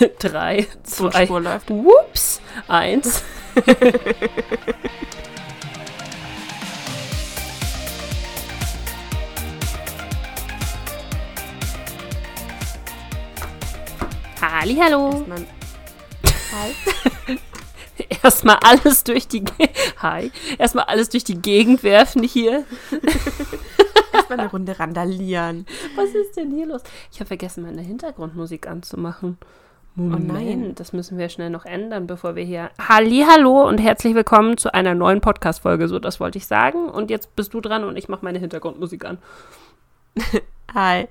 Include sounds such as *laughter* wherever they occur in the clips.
*laughs* Drei, zwei. Whoops, eins. *laughs* Hallo. Man, Hi. *laughs* Erstmal alles durch die Ge Hi. Erstmal alles durch die Gegend werfen hier. Erstmal eine Runde randalieren. Was ist denn hier los? Ich habe vergessen, meine Hintergrundmusik anzumachen. Moment, nein. das müssen wir schnell noch ändern, bevor wir hier. Hallo und herzlich willkommen zu einer neuen Podcast-Folge. So, das wollte ich sagen. Und jetzt bist du dran und ich mache meine Hintergrundmusik an. *laughs* Hi.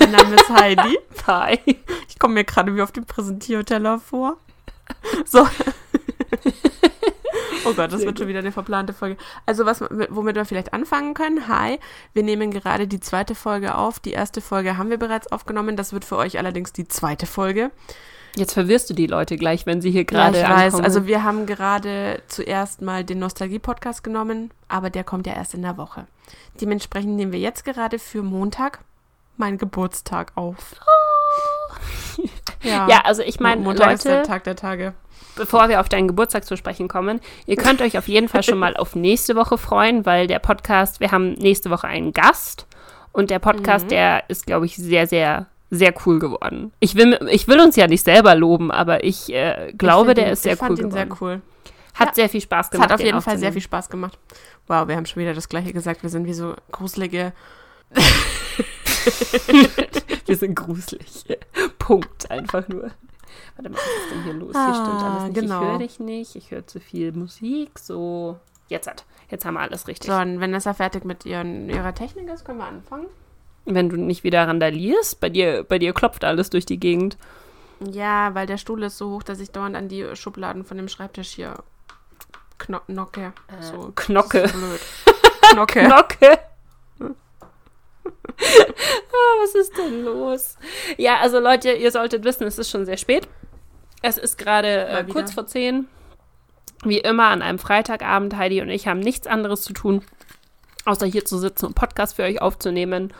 Mein Name ist Heidi. *laughs* Hi. Ich komme mir gerade wie auf dem Präsentierteller vor. So. *laughs* Oh Gott, das wird schon wieder eine verplante Folge. Also was, womit wir vielleicht anfangen können. Hi, wir nehmen gerade die zweite Folge auf. Die erste Folge haben wir bereits aufgenommen. Das wird für euch allerdings die zweite Folge. Jetzt verwirrst du die Leute gleich, wenn sie hier gerade. ja, ich weiß. ankommen. Also wir haben gerade zuerst mal den Nostalgie-Podcast genommen, aber der kommt ja erst in der Woche. Dementsprechend nehmen wir jetzt gerade für Montag meinen Geburtstag auf. Ja, ja, also ich meine, Montag ist der Leute, Tag der Tage. bevor wir auf deinen Geburtstag zu sprechen kommen, ihr könnt euch auf jeden Fall schon mal auf nächste Woche freuen, weil der Podcast, wir haben nächste Woche einen Gast und der Podcast, Mhm. der ist, glaube ich, sehr, sehr, sehr cool geworden. Ich will, ich will uns ja nicht selber loben, aber ich äh, glaube, Ich der ihn- ist sehr cool ihn geworden. sehr cool. Hat Ja. sehr viel Spaß Es gemacht. hat auf den jeden Fall sehr viel. Spaß gemacht. Wow, wir haben schon wieder das gleiche gesagt. Wir sind wie so gruselige. *laughs* Wir sind gruselig. Punkt, einfach nur. Warte mal, was ist denn hier los? Hier stimmt Ah, alles nicht. genau. Ich höre dich nicht. Ich höre zu viel Musik. So, jetzt hat. Jetzt haben wir alles richtig. So, und wenn Nessa fertig mit ihren, ihrer Technik ist, können wir anfangen. Wenn du nicht wieder randalierst, bei dir, bei dir klopft alles durch die Gegend. Ja, weil der Stuhl ist so hoch, dass ich dauernd an die Schubladen von dem Schreibtisch hier kno knocke. so. Knocke. Ist blöd. *laughs* Knocke. Knocke. *laughs* ah, was ist denn los? Ja, also Leute, ihr solltet wissen, es ist schon sehr spät. Es ist gerade äh, kurz vor zehn. Wie immer an einem Freitagabend. Heidi und ich haben nichts anderes zu tun, außer hier zu sitzen und Podcast für euch aufzunehmen.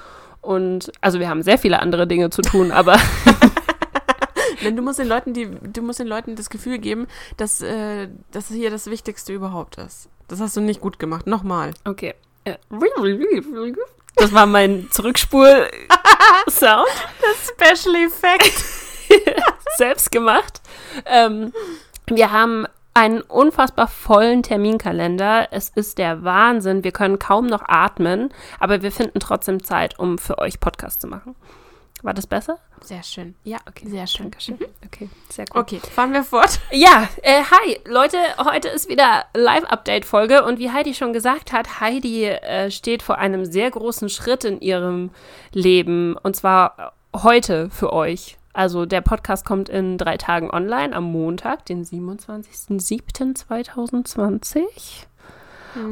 Und also wir haben sehr viele andere Dinge zu tun, aber *laughs* *laughs* Denn du musst den Leuten, die, du musst den Leuten das Gefühl geben, dass äh, das hier das Wichtigste überhaupt ist. Das hast du nicht gut gemacht. Nochmal. okay. Das war mein Zurückspul-Sound. *laughs* Special Effect. selbst gemacht. Ähm, wir haben einen unfassbar vollen Terminkalender. Es ist der Wahnsinn. Wir können kaum noch atmen, aber wir finden trotzdem Zeit, um für euch Podcast zu machen. War das besser? Sehr schön. Ja, Okay, sehr schön. Dankeschön. Okay, sehr gut. Okay, fahren wir fort. Ja, äh, hi, Leute, heute ist wieder Live-Update-Folge und wie Heidi schon gesagt hat, Heidi äh, steht vor einem sehr großen Schritt in ihrem Leben und zwar heute für euch. Also der Podcast kommt in drei Tagen online am Montag, den 27.07.2020.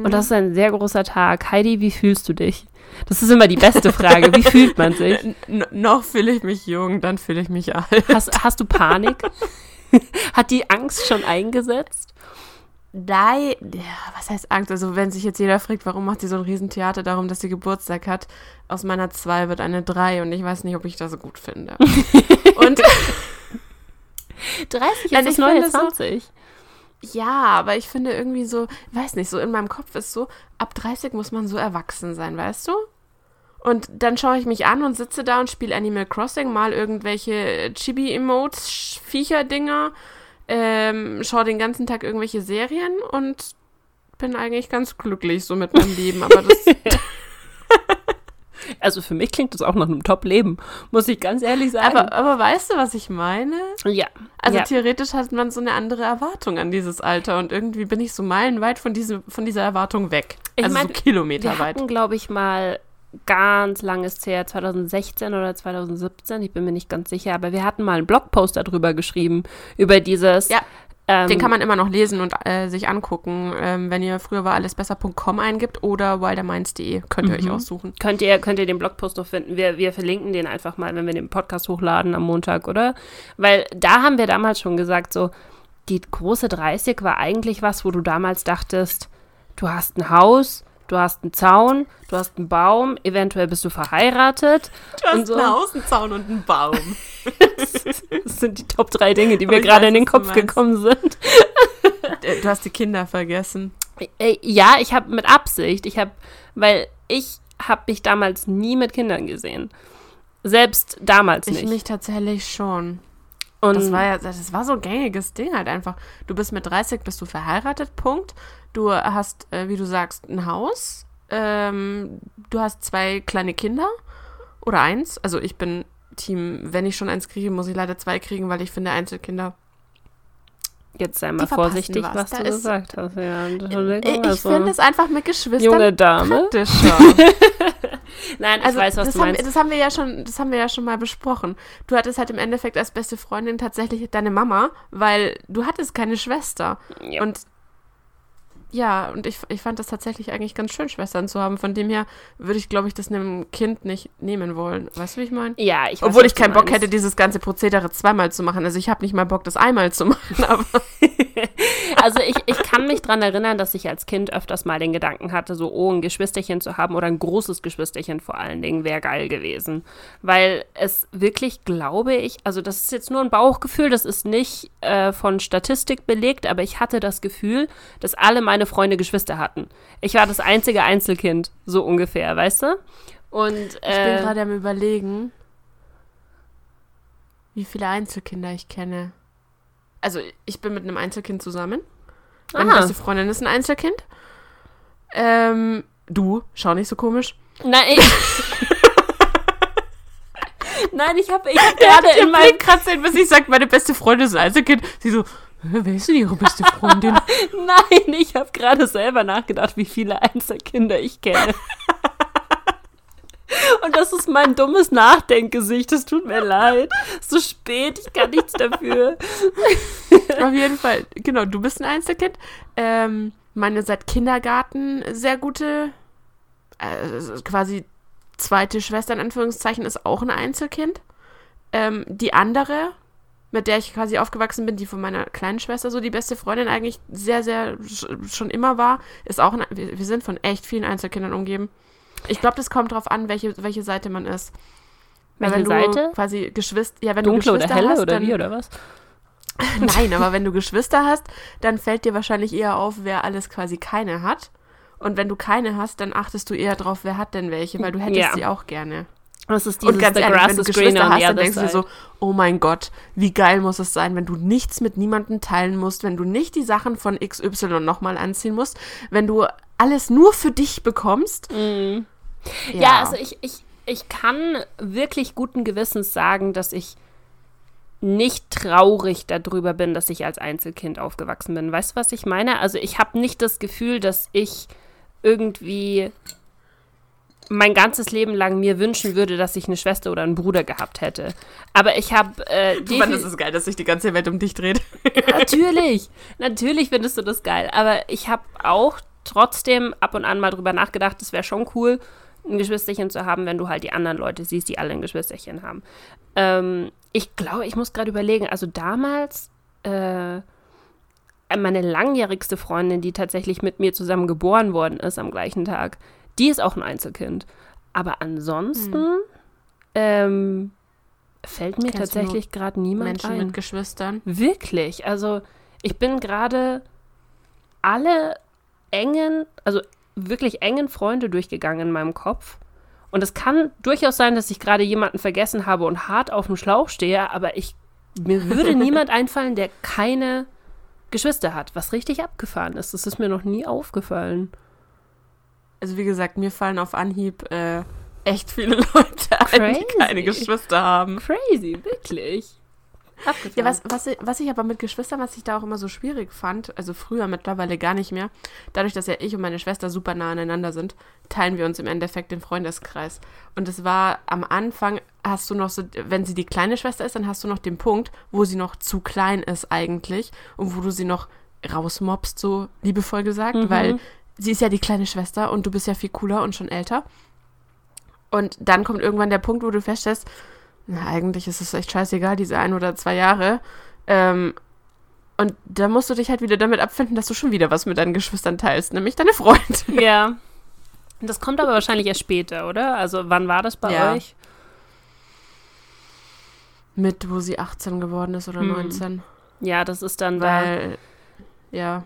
Und das ist ein sehr großer Tag. Heidi, wie fühlst du dich? Das ist immer die beste Frage. Wie fühlt man *laughs* sich? N noch fühle ich mich jung, dann fühle ich mich alt. Hast, hast du Panik? *laughs* Hat die Angst schon eingesetzt? Nein, ja, was heißt Angst? Also wenn sich jetzt jeder fragt, warum macht sie so ein Riesentheater darum, dass sie Geburtstag hat, aus meiner 2 wird eine 3 und ich weiß nicht, ob ich das so gut finde. *laughs* und *laughs* 30 Nein, ist das ich neue finde so- 20. ja, aber ich finde irgendwie so, weiß nicht, so in meinem Kopf ist so, ab 30 muss man so erwachsen sein, weißt du? Und dann schaue ich mich an und sitze da und spiele Animal Crossing, mal irgendwelche Chibi-Emotes, Viecher-Dinger, ähm, schaue den ganzen Tag irgendwelche Serien und bin eigentlich ganz glücklich so mit meinem Leben. Aber das, *laughs* Also für mich klingt das auch nach einem Top-Leben, muss ich ganz ehrlich sagen. aber, aber weißt du, was ich meine? ja. Also ja. theoretisch hat man so eine andere Erwartung an dieses Alter und irgendwie bin ich so meilenweit von, diese, von dieser Erwartung weg. Ich also mein, so wir kilometerweit. hatten, glaube ich, mal ganz langes her, 2016 oder 2017, ich bin mir nicht ganz sicher, aber wir hatten mal einen Blogpost darüber geschrieben, über dieses. Ja, ähm, Den kann man immer noch lesen und äh, sich angucken, ähm, wenn ihr früher war allesbesser.com eingibt oder wilderminds.de. Könnt ihr euch aussuchen. Könnt ihr, könnt ihr den Blogpost noch finden? Wir, wir verlinken den einfach mal, wenn wir den Podcast hochladen am Montag, oder? Weil da haben wir damals schon gesagt, so, die große 30 war eigentlich was, wo du damals dachtest, du hast ein Haus, du hast einen Zaun, du hast einen Baum, eventuell bist du verheiratet. Du Und so. einen Außenzaun und einen Baum. *laughs* Das sind die Top drei Dinge, die mir gerade in den Kopf gekommen sind. Äh, du hast die Kinder vergessen. Äh, ja, ich habe mit Absicht. Ich habe, weil ich habe mich damals nie mit Kindern gesehen. Selbst damals nicht. Ich mich tatsächlich schon. Und das war ja, das war so ein gängiges Ding halt einfach. Du bist mit 30, bist du verheiratet, Punkt. Du hast, äh, wie du sagst, ein Haus. Ähm, du hast zwei kleine Kinder oder eins. Also ich bin Team, wenn ich schon eins kriege, muss ich leider zwei kriegen, weil ich finde Einzelkinder Jetzt sei mal vorsichtig, was, was du gesagt hast. Ja, ich also, finde es einfach mit Geschwistern junge Dame. *laughs* Nein, ich also, weiß, was du meinst. Haben, das haben wir ja schon, das haben wir ja schon mal besprochen. Du hattest halt im Endeffekt als beste Freundin tatsächlich deine Mama, weil du hattest keine Schwester. Ja. Und ja, und ich, ich fand das tatsächlich eigentlich ganz schön, Schwestern zu haben. Von dem her würde ich, glaube ich, das einem Kind nicht nehmen wollen. Weißt du, wie ich meine? Ja, ich weiß, Obwohl ich keinen Bock hätte, dieses ganze Prozedere zweimal zu machen. Also ich habe nicht mal Bock, das einmal zu *laughs* machen. Aber *laughs* *laughs* also ich, ich kann mich daran erinnern, dass ich als Kind öfters mal den Gedanken hatte, so, oh, ein Geschwisterchen zu haben oder ein großes Geschwisterchen vor allen Dingen wäre geil gewesen. Weil es wirklich, glaube ich, also das ist jetzt nur ein Bauchgefühl, das ist nicht äh, von Statistik belegt, aber ich hatte das Gefühl, dass alle meine Freunde Geschwister hatten. Ich war das einzige Einzelkind, so ungefähr, weißt du? Und, äh, ich bin äh, gerade am überlegen, wie viele Einzelkinder ich kenne also ich bin mit einem Einzelkind zusammen. Meine Aha. beste Freundin ist ein Einzelkind. Ähm, du, schau nicht so komisch. Nein, ich. *laughs* Nein, ich habe ich hab gerade in meinem Kratzer, bis ich sage, meine beste Freundin ist ein Einzelkind. Sie so, wer ist denn ihre beste Freundin? *laughs* Nein, ich habe gerade selber nachgedacht, wie viele Einzelkinder ich kenne. Und das ist mein dummes Nachdenkgesicht. Das tut mir leid. So spät, ich kann nichts dafür. Auf jeden Fall, genau, du bist ein Einzelkind. Ähm, meine seit Kindergarten sehr gute, äh, quasi zweite Schwester in Anführungszeichen, ist auch ein Einzelkind. Ähm, die andere, mit der ich quasi aufgewachsen bin, die von meiner kleinen Schwester so die beste Freundin eigentlich sehr, sehr schon immer war, ist auch ein, wir sind von echt vielen Einzelkindern umgeben. Ich glaube, das kommt darauf an, welche, welche Seite man ist. Welche wenn Seite? Quasi Geschwister, ja, wenn Dunkle du Geschwister oder helle hast, oder wie oder was? *laughs* Nein, aber wenn du Geschwister hast, dann fällt dir wahrscheinlich eher auf, wer alles quasi keine hat. Und wenn du keine hast, dann achtest du eher drauf, wer hat denn welche, weil du hättest ja. sie auch gerne. Das ist dieses, und ganz ehrlich, wenn du Geschwister hast, dann denkst du dir so, oh mein Gott, wie geil muss es sein, wenn du nichts mit niemandem teilen musst, wenn du nicht die Sachen von XY nochmal anziehen musst, wenn du alles nur für dich bekommst. Mhm. Ja, ja also ich, ich, ich kann wirklich guten Gewissens sagen, dass ich nicht traurig darüber bin, dass ich als Einzelkind aufgewachsen bin. Weißt du, was ich meine? Also ich habe nicht das Gefühl, dass ich irgendwie mein ganzes Leben lang mir wünschen würde, dass ich eine Schwester oder einen Bruder gehabt hätte. Aber ich habe. Äh, du fandest es geil, dass sich die ganze Welt um dich dreht. *laughs* natürlich, natürlich findest du das geil. Aber ich habe auch trotzdem ab und an mal drüber nachgedacht, es wäre schon cool, ein Geschwisterchen zu haben, wenn du halt die anderen Leute siehst, die alle ein Geschwisterchen haben. Ähm, ich glaube, ich muss gerade überlegen, also damals, äh, meine langjährigste Freundin, die tatsächlich mit mir zusammen geboren worden ist am gleichen Tag, die ist auch ein Einzelkind. Aber ansonsten hm. ähm, fällt mir Kennst tatsächlich gerade niemand Menschen ein. mit Geschwistern. Wirklich. Also ich bin gerade alle engen, also wirklich engen Freunde durchgegangen in meinem Kopf. Und es kann durchaus sein, dass ich gerade jemanden vergessen habe und hart auf dem Schlauch stehe, aber ich, mir würde *laughs* niemand einfallen, der keine Geschwister hat, was richtig abgefahren ist. Das ist mir noch nie aufgefallen. Also wie gesagt, mir fallen auf Anhieb äh, echt viele *laughs* Leute ein, die keine Geschwister haben. Crazy, wirklich. Ja, was, was, was ich aber mit Geschwistern, was ich da auch immer so schwierig fand, also früher mittlerweile gar nicht mehr, dadurch, dass ja ich und meine Schwester super nah aneinander sind, teilen wir uns im Endeffekt den Freundeskreis. Und es war am Anfang, hast du noch so, wenn sie die kleine Schwester ist, dann hast du noch den Punkt, wo sie noch zu klein ist eigentlich und wo du sie noch rausmobst, so liebevoll gesagt, mhm. weil sie ist ja die kleine Schwester und du bist ja viel cooler und schon älter. Und dann kommt irgendwann der Punkt, wo du feststellst, na, eigentlich ist es echt scheißegal, diese ein oder zwei Jahre. Ähm, und da musst du dich halt wieder damit abfinden, dass du schon wieder was mit deinen Geschwistern teilst, nämlich deine Freunde. *laughs* Ja. Das kommt aber wahrscheinlich erst später, oder? Also wann war das bei ja. euch? mit, wo sie 18 geworden ist oder Hm. 19. Ja, das ist dann da, Weil, ja,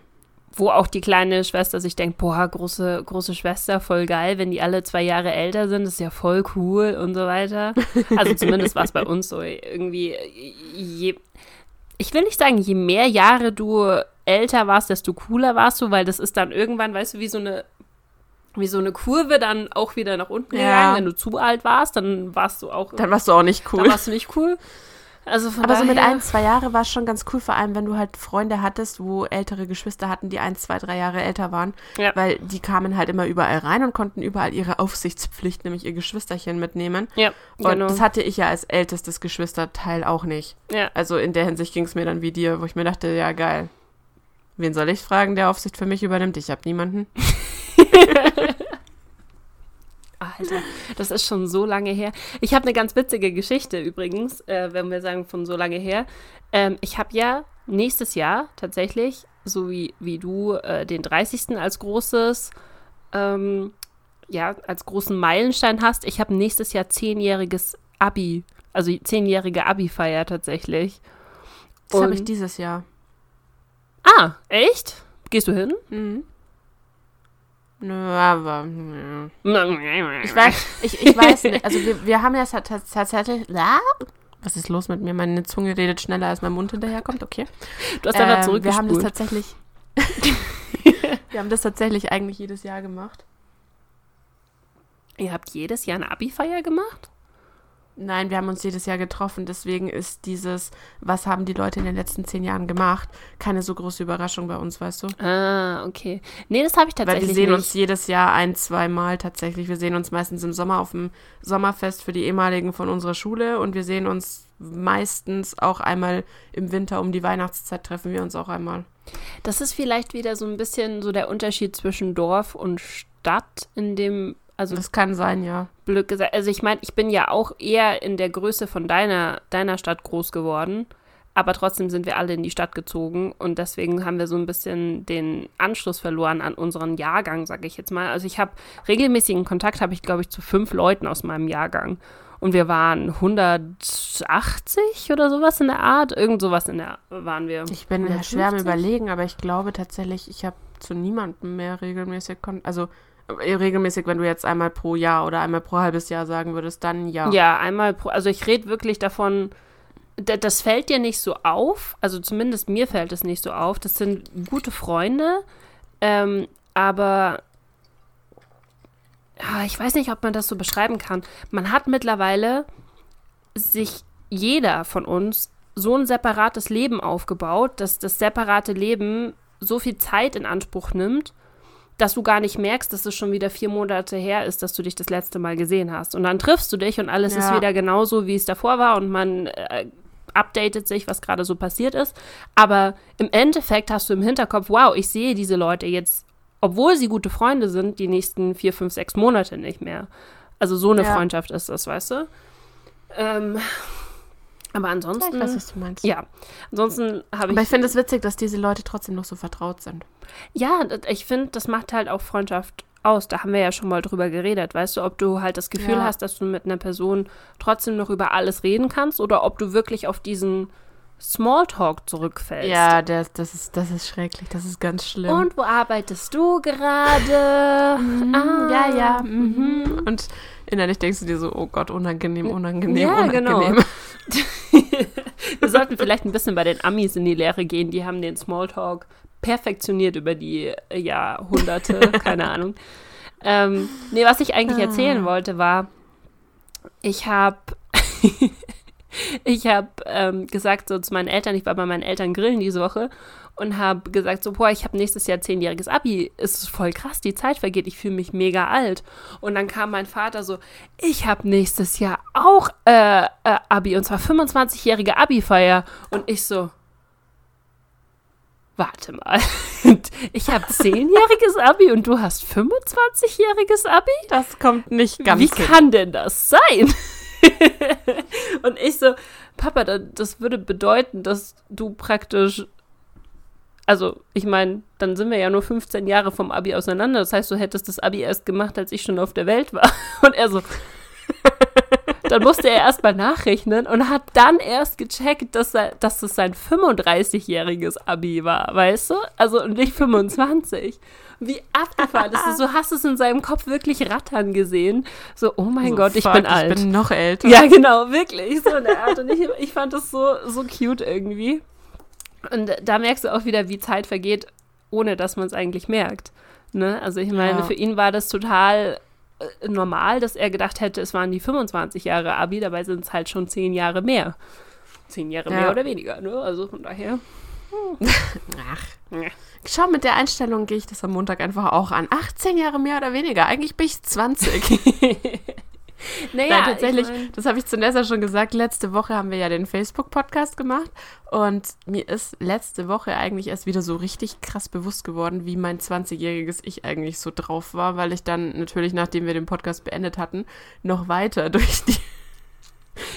wo auch die kleine Schwester sich denkt, boah, große, große Schwester, voll geil, wenn die alle zwei Jahre älter sind, ist ja voll cool und so weiter. Also zumindest war es bei uns so irgendwie, je, ich will nicht sagen, je mehr Jahre du älter warst, desto cooler warst du, weil das ist dann irgendwann, weißt du, wie so eine wie so eine Kurve dann auch wieder nach unten Ja. gegangen. Wenn du zu alt warst, dann warst du auch, dann warst du auch nicht dann cool. warst du nicht cool. Also von Aber so mit daher- ein, zwei Jahre war es schon ganz cool, vor allem wenn du halt Freunde hattest, wo ältere Geschwister hatten, die ein, zwei, drei Jahre älter waren. Ja. Weil die kamen halt immer überall rein und konnten überall ihre Aufsichtspflicht, nämlich ihr Geschwisterchen mitnehmen. Ja, Und genau. das hatte ich ja als ältestes Geschwisterteil auch nicht. ja. Also in der Hinsicht ging es mir dann wie dir, wo ich mir dachte, ja geil. Wen soll ich fragen, der Aufsicht für mich übernimmt? Ich habe niemanden. *laughs* Alter, das ist schon so lange her. Ich habe eine ganz witzige Geschichte übrigens, äh, wenn wir sagen von so lange her. Ähm, ich habe ja nächstes Jahr tatsächlich, so wie, wie du, äh, den 30. als großes, ähm, ja, als großen Meilenstein hast. Ich habe nächstes Jahr zehnjähriges Abi, also zehnjährige Abi-Feier tatsächlich. Das habe ich dieses Jahr. Ah, echt? Gehst du hin? Mhm. Nö, aber. nö. Ich weiß, ich, ich weiß nicht. Also wir, wir haben ja tats- tats- tatsächlich. Was ist los mit mir? Meine Zunge redet schneller, als mein Mund hinterherkommt. Okay. Du hast einfach Ähm, wir haben das zurückgespult. tatsächlich. *laughs* wir haben das tatsächlich eigentlich jedes Jahr gemacht. Ihr habt jedes Jahr eine Abi-Feier gemacht? Nein, wir haben uns jedes Jahr getroffen. Deswegen ist dieses, was haben die Leute in den letzten zehn Jahren gemacht, keine so große Überraschung bei uns, weißt du? Ah, okay. Nee, das habe ich Weil tatsächlich wir sehen nicht. uns jedes Jahr ein, zwei Mal tatsächlich. Wir sehen uns meistens im Sommer auf dem Sommerfest für die ehemaligen von unserer Schule und wir sehen uns meistens auch einmal im Winter um die Weihnachtszeit treffen wir uns auch einmal. Das ist vielleicht wieder so ein bisschen so der Unterschied zwischen Dorf und Stadt, in dem, also Das kann sein, ja. blöd gesagt, also ich meine, ich bin ja auch eher in der Größe von deiner, deiner Stadt groß geworden, aber trotzdem sind wir alle in die Stadt gezogen und deswegen haben wir so ein bisschen den Anschluss verloren an unseren Jahrgang, sage ich jetzt mal. Also ich habe regelmäßigen Kontakt, habe ich glaube ich zu fünf Leuten aus meinem Jahrgang und wir waren 180 oder sowas in der Art, irgend sowas in der waren wir. Ich bin ja schwer am 150? überlegen, aber ich glaube tatsächlich, ich habe zu niemandem mehr regelmäßig Kontakt. Also regelmäßig, wenn du jetzt einmal pro Jahr oder einmal pro halbes Jahr sagen würdest, dann ja. Ja, einmal pro, also ich rede wirklich davon, da- das fällt dir nicht so auf, also zumindest mir fällt es nicht so auf. Das sind gute Freunde, ähm, aber ja, ich weiß nicht, ob man das so beschreiben kann. Man hat mittlerweile sich jeder von uns so ein separates Leben aufgebaut, dass das separate Leben so viel Zeit in Anspruch nimmt, dass du gar nicht merkst, dass es schon wieder vier Monate her ist, dass du dich das letzte Mal gesehen hast. Und dann triffst du dich und alles ist Ja. wieder genauso, wie es davor war und man äh, updatet sich, was gerade so passiert ist. Aber im Endeffekt hast du im Hinterkopf, wow, ich sehe diese Leute jetzt, obwohl sie gute Freunde sind, die nächsten vier, fünf, sechs Monate nicht mehr. Also so eine Ja. Freundschaft ist das, weißt du? Ähm, aber Ich ansonsten, weiß, was du meinst. ja, ansonsten habe Aber ich ich, finde es witzig, dass diese Leute trotzdem noch so vertraut sind. ja, ich finde, das macht halt auch Freundschaft aus. Da haben wir ja schon mal drüber geredet, weißt du, ob du halt das Gefühl Ja. hast, dass du mit einer Person trotzdem noch über alles reden kannst oder ob du wirklich auf diesen Smalltalk zurückfällst. Ja, das, das, ist, das ist schrecklich, das ist ganz schlimm. Und wo arbeitest du gerade? Mhm, Ah, ja, ja. Mhm. Und innerlich denkst du dir so, oh Gott, unangenehm, unangenehm, Ja, genau. Wir sollten vielleicht ein bisschen bei den Amis in die Lehre gehen. Die haben den Smalltalk perfektioniert über die äh, Jahrhunderte. Keine *laughs* Ahnung. Ähm, nee, was ich eigentlich erzählen wollte, war, ich habe *laughs* ich habe ähm, gesagt so zu meinen Eltern, ich war bei meinen Eltern grillen diese Woche und habe gesagt so, boah, ich habe nächstes Jahr zehnjähriges Abi. Es ist voll krass, die Zeit vergeht, ich fühle mich mega alt. Und dann kam mein Vater so, ich habe nächstes Jahr auch äh, äh, Abi und zwar 25-jährige Abi-Feier. Und ich so, warte mal, *laughs* ich habe *laughs* zehnjähriges Abi und du hast 25-jähriges Abi? Das kommt nicht ganz Wie hin. kann denn das sein? *laughs* und ich so, Papa, da- das würde bedeuten, dass du praktisch, also ich meine, dann sind wir ja nur 15 Jahre vom Abi auseinander. Das heißt, du hättest das Abi erst gemacht, als ich schon auf der Welt war. *laughs* Und er so, dann musste er erstmal nachrechnen und hat dann erst gecheckt, dass, er, dass es sein 35-jähriges Abi war, weißt du? Also nicht 25. Wie abgefahren ist es? So hast es in seinem Kopf wirklich rattern gesehen. So, oh mein So, Gott, ich fuck, bin alt. Ich bin noch älter. Ja, genau, wirklich. So in der Art. Und ich, ich fand das so, so cute irgendwie. Und da merkst du auch wieder, wie Zeit vergeht, ohne dass man es eigentlich merkt. Ne? Also ich meine, Ja. für ihn war das total äh, normal, dass er gedacht hätte, es waren die 25 Jahre Abi, dabei sind es halt schon 10 Jahre mehr. 10 Jahre Ja. mehr oder weniger, ne? Also von daher. *laughs* Ach. Ja. Schau, mit der Einstellung gehe ich das am Montag einfach auch an. 18 Jahre mehr oder weniger. Eigentlich bin ich 20. *laughs* *laughs* Naja, Nein, tatsächlich, Ich mein, das habe ich zu Nessa schon gesagt. Letzte Woche haben wir ja den Facebook-Podcast gemacht. Und mir ist letzte Woche eigentlich erst wieder so richtig krass bewusst geworden, wie mein 20-jähriges Ich eigentlich so drauf war, weil ich dann natürlich, nachdem wir den Podcast beendet hatten, noch weiter *laughs* durch die,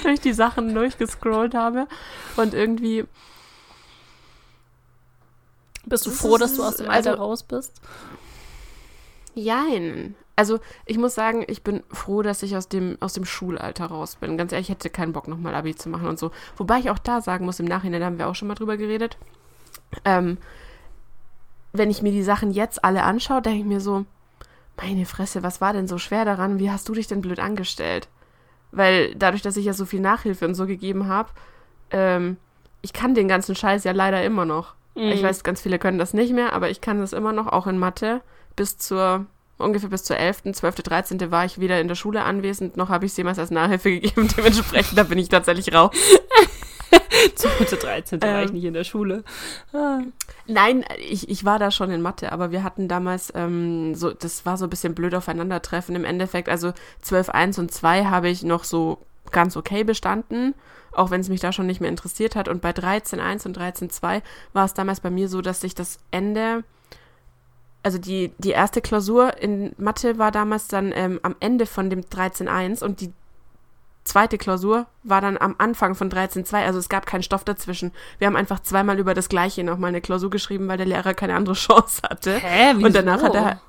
durch die Sachen durchgescrollt habe. Und irgendwie bist du froh, dass du aus dem Alter also- raus bist? Jein. Also ich muss sagen, ich bin froh, dass ich aus dem, aus dem Schulalter raus bin. Ganz ehrlich, ich hätte keinen Bock, nochmal Abi zu machen und so. Wobei ich auch da sagen muss, im Nachhinein da haben wir auch schon mal drüber geredet. Ähm, wenn ich mir die Sachen jetzt alle anschaue, denke ich mir so, meine Fresse, was war denn so schwer daran? Wie hast du dich denn blöd angestellt? Weil dadurch, dass ich ja so viel Nachhilfe und so gegeben habe, ähm, ich kann den ganzen Scheiß ja leider immer noch. Ich Mhm. weiß, ganz viele können das nicht mehr, aber ich kann das immer noch, auch in Mathe. Bis zur, ungefähr bis zur 11., 12., 13. war ich wieder in der Schule anwesend. Noch habe ich es jemals als Nachhilfe *laughs* gegeben. Dementsprechend, da bin ich tatsächlich raus. *laughs* 12. 13. war ich Ähm. nicht in der Schule. Ah. Nein, ich, ich war da schon in Mathe, aber wir hatten damals ähm, so, das war so ein bisschen blöd aufeinandertreffen im Endeffekt. Also 12, 1 und 2 habe ich noch so ganz okay bestanden, auch wenn es mich da schon nicht mehr interessiert hat. Und bei 13, 1 und 13, 2 war es damals bei mir so, dass sich das Ende, also die, die erste Klausur in Mathe war damals dann ähm, am Ende von dem 13, 1 und die zweite Klausur war dann am Anfang von 13.2, also es gab keinen Stoff dazwischen. Wir haben einfach zweimal über das Gleiche nochmal eine Klausur geschrieben, weil der Lehrer keine andere *laughs* Chance hatte. Hä, wieso? Und danach hat er,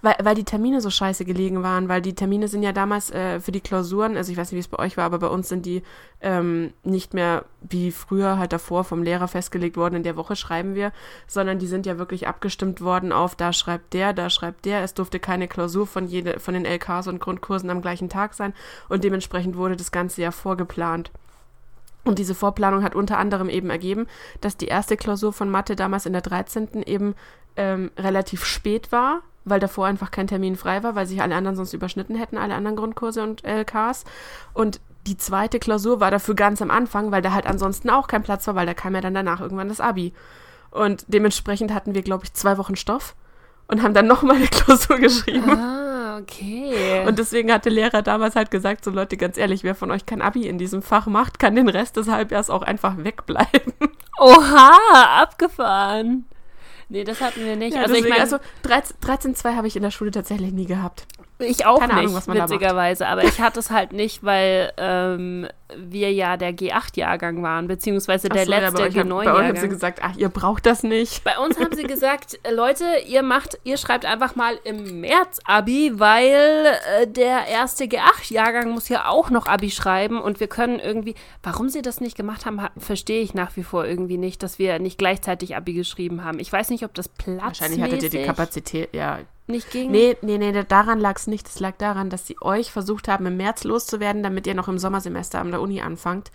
weil, weil die Termine so scheiße gelegen waren, weil die Termine sind ja damals äh, für die Klausuren, also ich weiß nicht, wie es bei euch war, aber bei uns sind die ähm, nicht mehr wie früher halt davor vom Lehrer festgelegt worden, in der Woche schreiben wir, sondern die sind ja wirklich abgestimmt worden auf, da schreibt der, da schreibt der. Es durfte keine Klausur von, jede, von den LKs und Grundkursen am gleichen Tag sein und dementsprechend wurde das Ganze ja vorgeplant. Und diese Vorplanung hat unter anderem eben ergeben, dass die erste Klausur von Mathe damals in der 13. eben ähm, relativ spät war, weil davor einfach kein Termin frei war, weil sich alle anderen sonst überschnitten hätten, alle anderen Grundkurse und LKs. Und die zweite Klausur war dafür ganz am Anfang, weil da halt ansonsten auch kein Platz war, weil da kam ja dann danach irgendwann das Abi. Und dementsprechend hatten wir, glaube ich, zwei Wochen Stoff und haben dann *laughs* nochmal eine Klausur geschrieben. Ah, okay. Und deswegen hat der Lehrer damals halt gesagt, so Leute, ganz ehrlich, wer von euch kein Abi in diesem Fach macht, kann den Rest des Halbjahres auch einfach wegbleiben. Oha, abgefahren. Nee, das hatten wir nicht. Ja, also ich deswegen, meine, also 13 13.2 habe ich in der Schule tatsächlich nie gehabt. Ich auch keine nicht, Ahnung, was man witzigerweise. Aber ich hatte es halt nicht, weil ähm, wir ja der G8-Jahrgang waren, beziehungsweise der so, letzte bei euch, hab- bei euch haben sie G9-Jahrgang. gesagt, ach, ihr braucht das nicht. Bei uns haben sie gesagt, *laughs* Leute, ihr macht, ihr schreibt einfach mal im März Abi, weil äh, der erste G8-Jahrgang muss ja auch noch Abi schreiben und wir können irgendwie, warum sie das nicht gemacht haben, ha- verstehe ich nach wie vor irgendwie nicht, dass wir nicht gleichzeitig Abi geschrieben haben. Ich weiß nicht, ob das Wahrscheinlich hattet ihr die Kapazität, ja. Nicht ging. Nee, nee, nee, daran lag es nicht. Es lag daran, dass sie euch versucht haben, im März loszuwerden, damit ihr noch im Sommersemester an der Uni anfangt.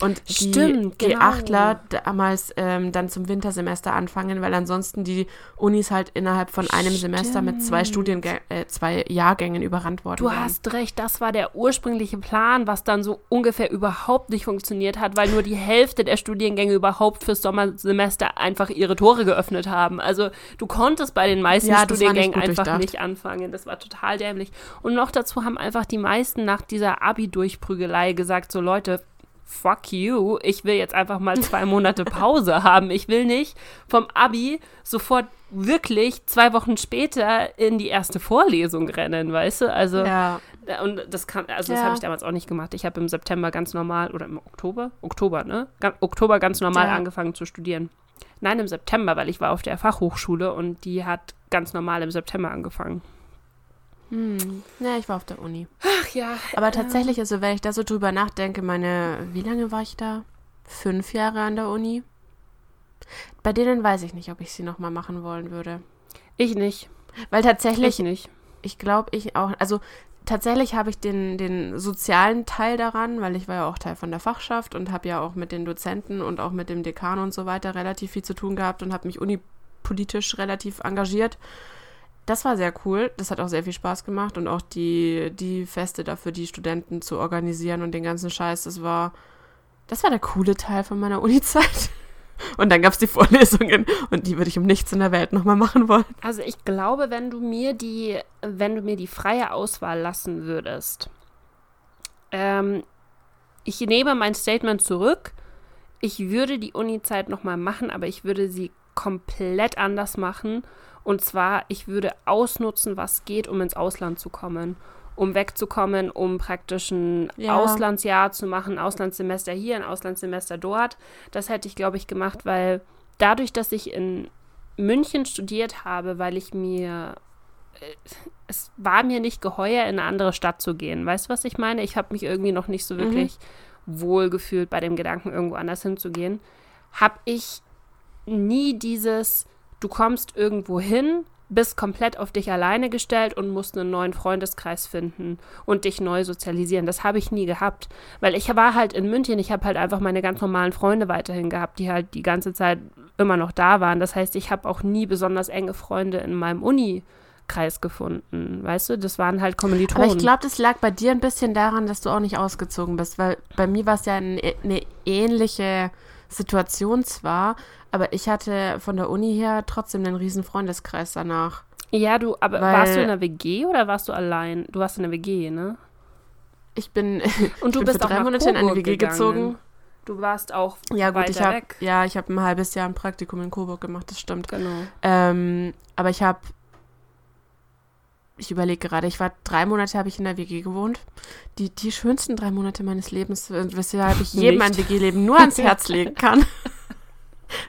Und die Stimmt, genau. G8ler damals ähm, dann zum Wintersemester anfangen, weil ansonsten die Unis halt innerhalb von einem Semester mit zwei Studiengängen, äh, zwei Jahrgängen überrannt worden Du wären. hast recht, das war der ursprüngliche Plan, was dann so ungefähr überhaupt nicht funktioniert hat, weil nur die Hälfte der Studiengänge überhaupt fürs Sommersemester einfach ihre Tore geöffnet haben. Also du konntest bei den meisten Ja, nicht Studiengängen gut einfach nicht anfangen. Das war total dämlich. Und noch dazu haben einfach die meisten nach dieser Abi-Durchprügelei gesagt, so Leute, fuck you, ich will jetzt einfach mal zwei Monate Pause *laughs* haben. Ich will nicht vom Abi sofort wirklich zwei Wochen später in die erste Vorlesung rennen, weißt du? Also ja, Und das kann, also das Ja. habe ich damals auch nicht gemacht. Ich habe im September ganz normal, oder im Oktober? Oktober, ne? Ga Oktober ganz normal Ja. angefangen zu studieren. Nein, im September, weil ich war auf der Fachhochschule und die hat ganz normal im September angefangen. Hm. Ja, ich war auf der Uni. Ach ja. Aber tatsächlich, also wenn ich da so drüber nachdenke, meine, wie lange war ich da? Fünf Jahre an der Uni. Bei denen weiß ich nicht, ob ich sie nochmal machen wollen würde. Ich nicht. Weil tatsächlich, Ich nicht. ich glaube, ich auch, also tatsächlich habe ich den, den sozialen Teil daran, weil ich war ja auch Teil von der Fachschaft und habe ja auch mit den Dozenten und auch mit dem Dekan und so weiter relativ viel zu tun gehabt und habe mich unipolitisch relativ engagiert. Das war sehr cool. Das hat auch sehr viel Spaß gemacht und auch die, die Feste dafür, die Studenten zu organisieren und den ganzen Scheiß, das war, das war der coole Teil von meiner Uni-Zeit. *laughs* Und dann gab es die Vorlesungen und die würde ich um nichts in der Welt nochmal machen wollen. Also ich glaube, wenn du mir die, wenn du mir die freie Auswahl lassen würdest, ähm, ich nehme mein Statement zurück. Ich würde die Uni-Zeit nochmal machen, aber ich würde sie komplett anders machen. Und zwar, ich würde ausnutzen, was geht, um ins Ausland zu kommen. Um wegzukommen, um praktisch ein Ja. Auslandsjahr zu machen, Auslandssemester hier, ein Auslandssemester dort. Das hätte ich, glaube ich, gemacht, weil dadurch, dass ich in München studiert habe, weil ich mir äh, es war mir nicht geheuer, in eine andere Stadt zu gehen. Weißt du, was ich meine? Ich habe mich irgendwie noch nicht so wirklich wohl gefühlt bei dem Gedanken, irgendwo anders hinzugehen. Habe ich nie dieses, du kommst irgendwo hin, bist komplett auf dich alleine gestellt und musst einen neuen Freundeskreis finden und dich neu sozialisieren. Das habe ich nie gehabt, weil ich war halt in München, ich habe halt einfach meine ganz normalen Freunde weiterhin gehabt, die halt die ganze Zeit immer noch da waren. Das heißt, ich habe auch nie besonders enge Freunde in meinem Uni-Kreis gefunden. Weißt du, das waren halt Kommilitonen. Aber ich glaube, das lag bei dir ein bisschen daran, dass du auch nicht ausgezogen bist, weil bei mir war es ja ein, eine ähnliche Situation zwar, aber ich hatte von der Uni her trotzdem einen riesen Freundeskreis danach. ja, du, aber Weil- warst du in der WG oder warst du allein? Du warst in der WG, ne? Ich bin, *laughs* Und du bin bist für auch drei Monate in eine WG gegangen. gezogen. Du warst auch Ja gut, weiter ich habe weg. ja, ich habe ein halbes Jahr ein Praktikum in Coburg gemacht, das stimmt. Genau. Ähm, aber ich habe, ich überlege gerade, ich war drei Monate habe ich in der WG gewohnt. Die, die schönsten drei Monate meines Lebens, äh, weshalb ich jedem ein Nicht. WG-Leben nur ans Herz legen kann. *laughs*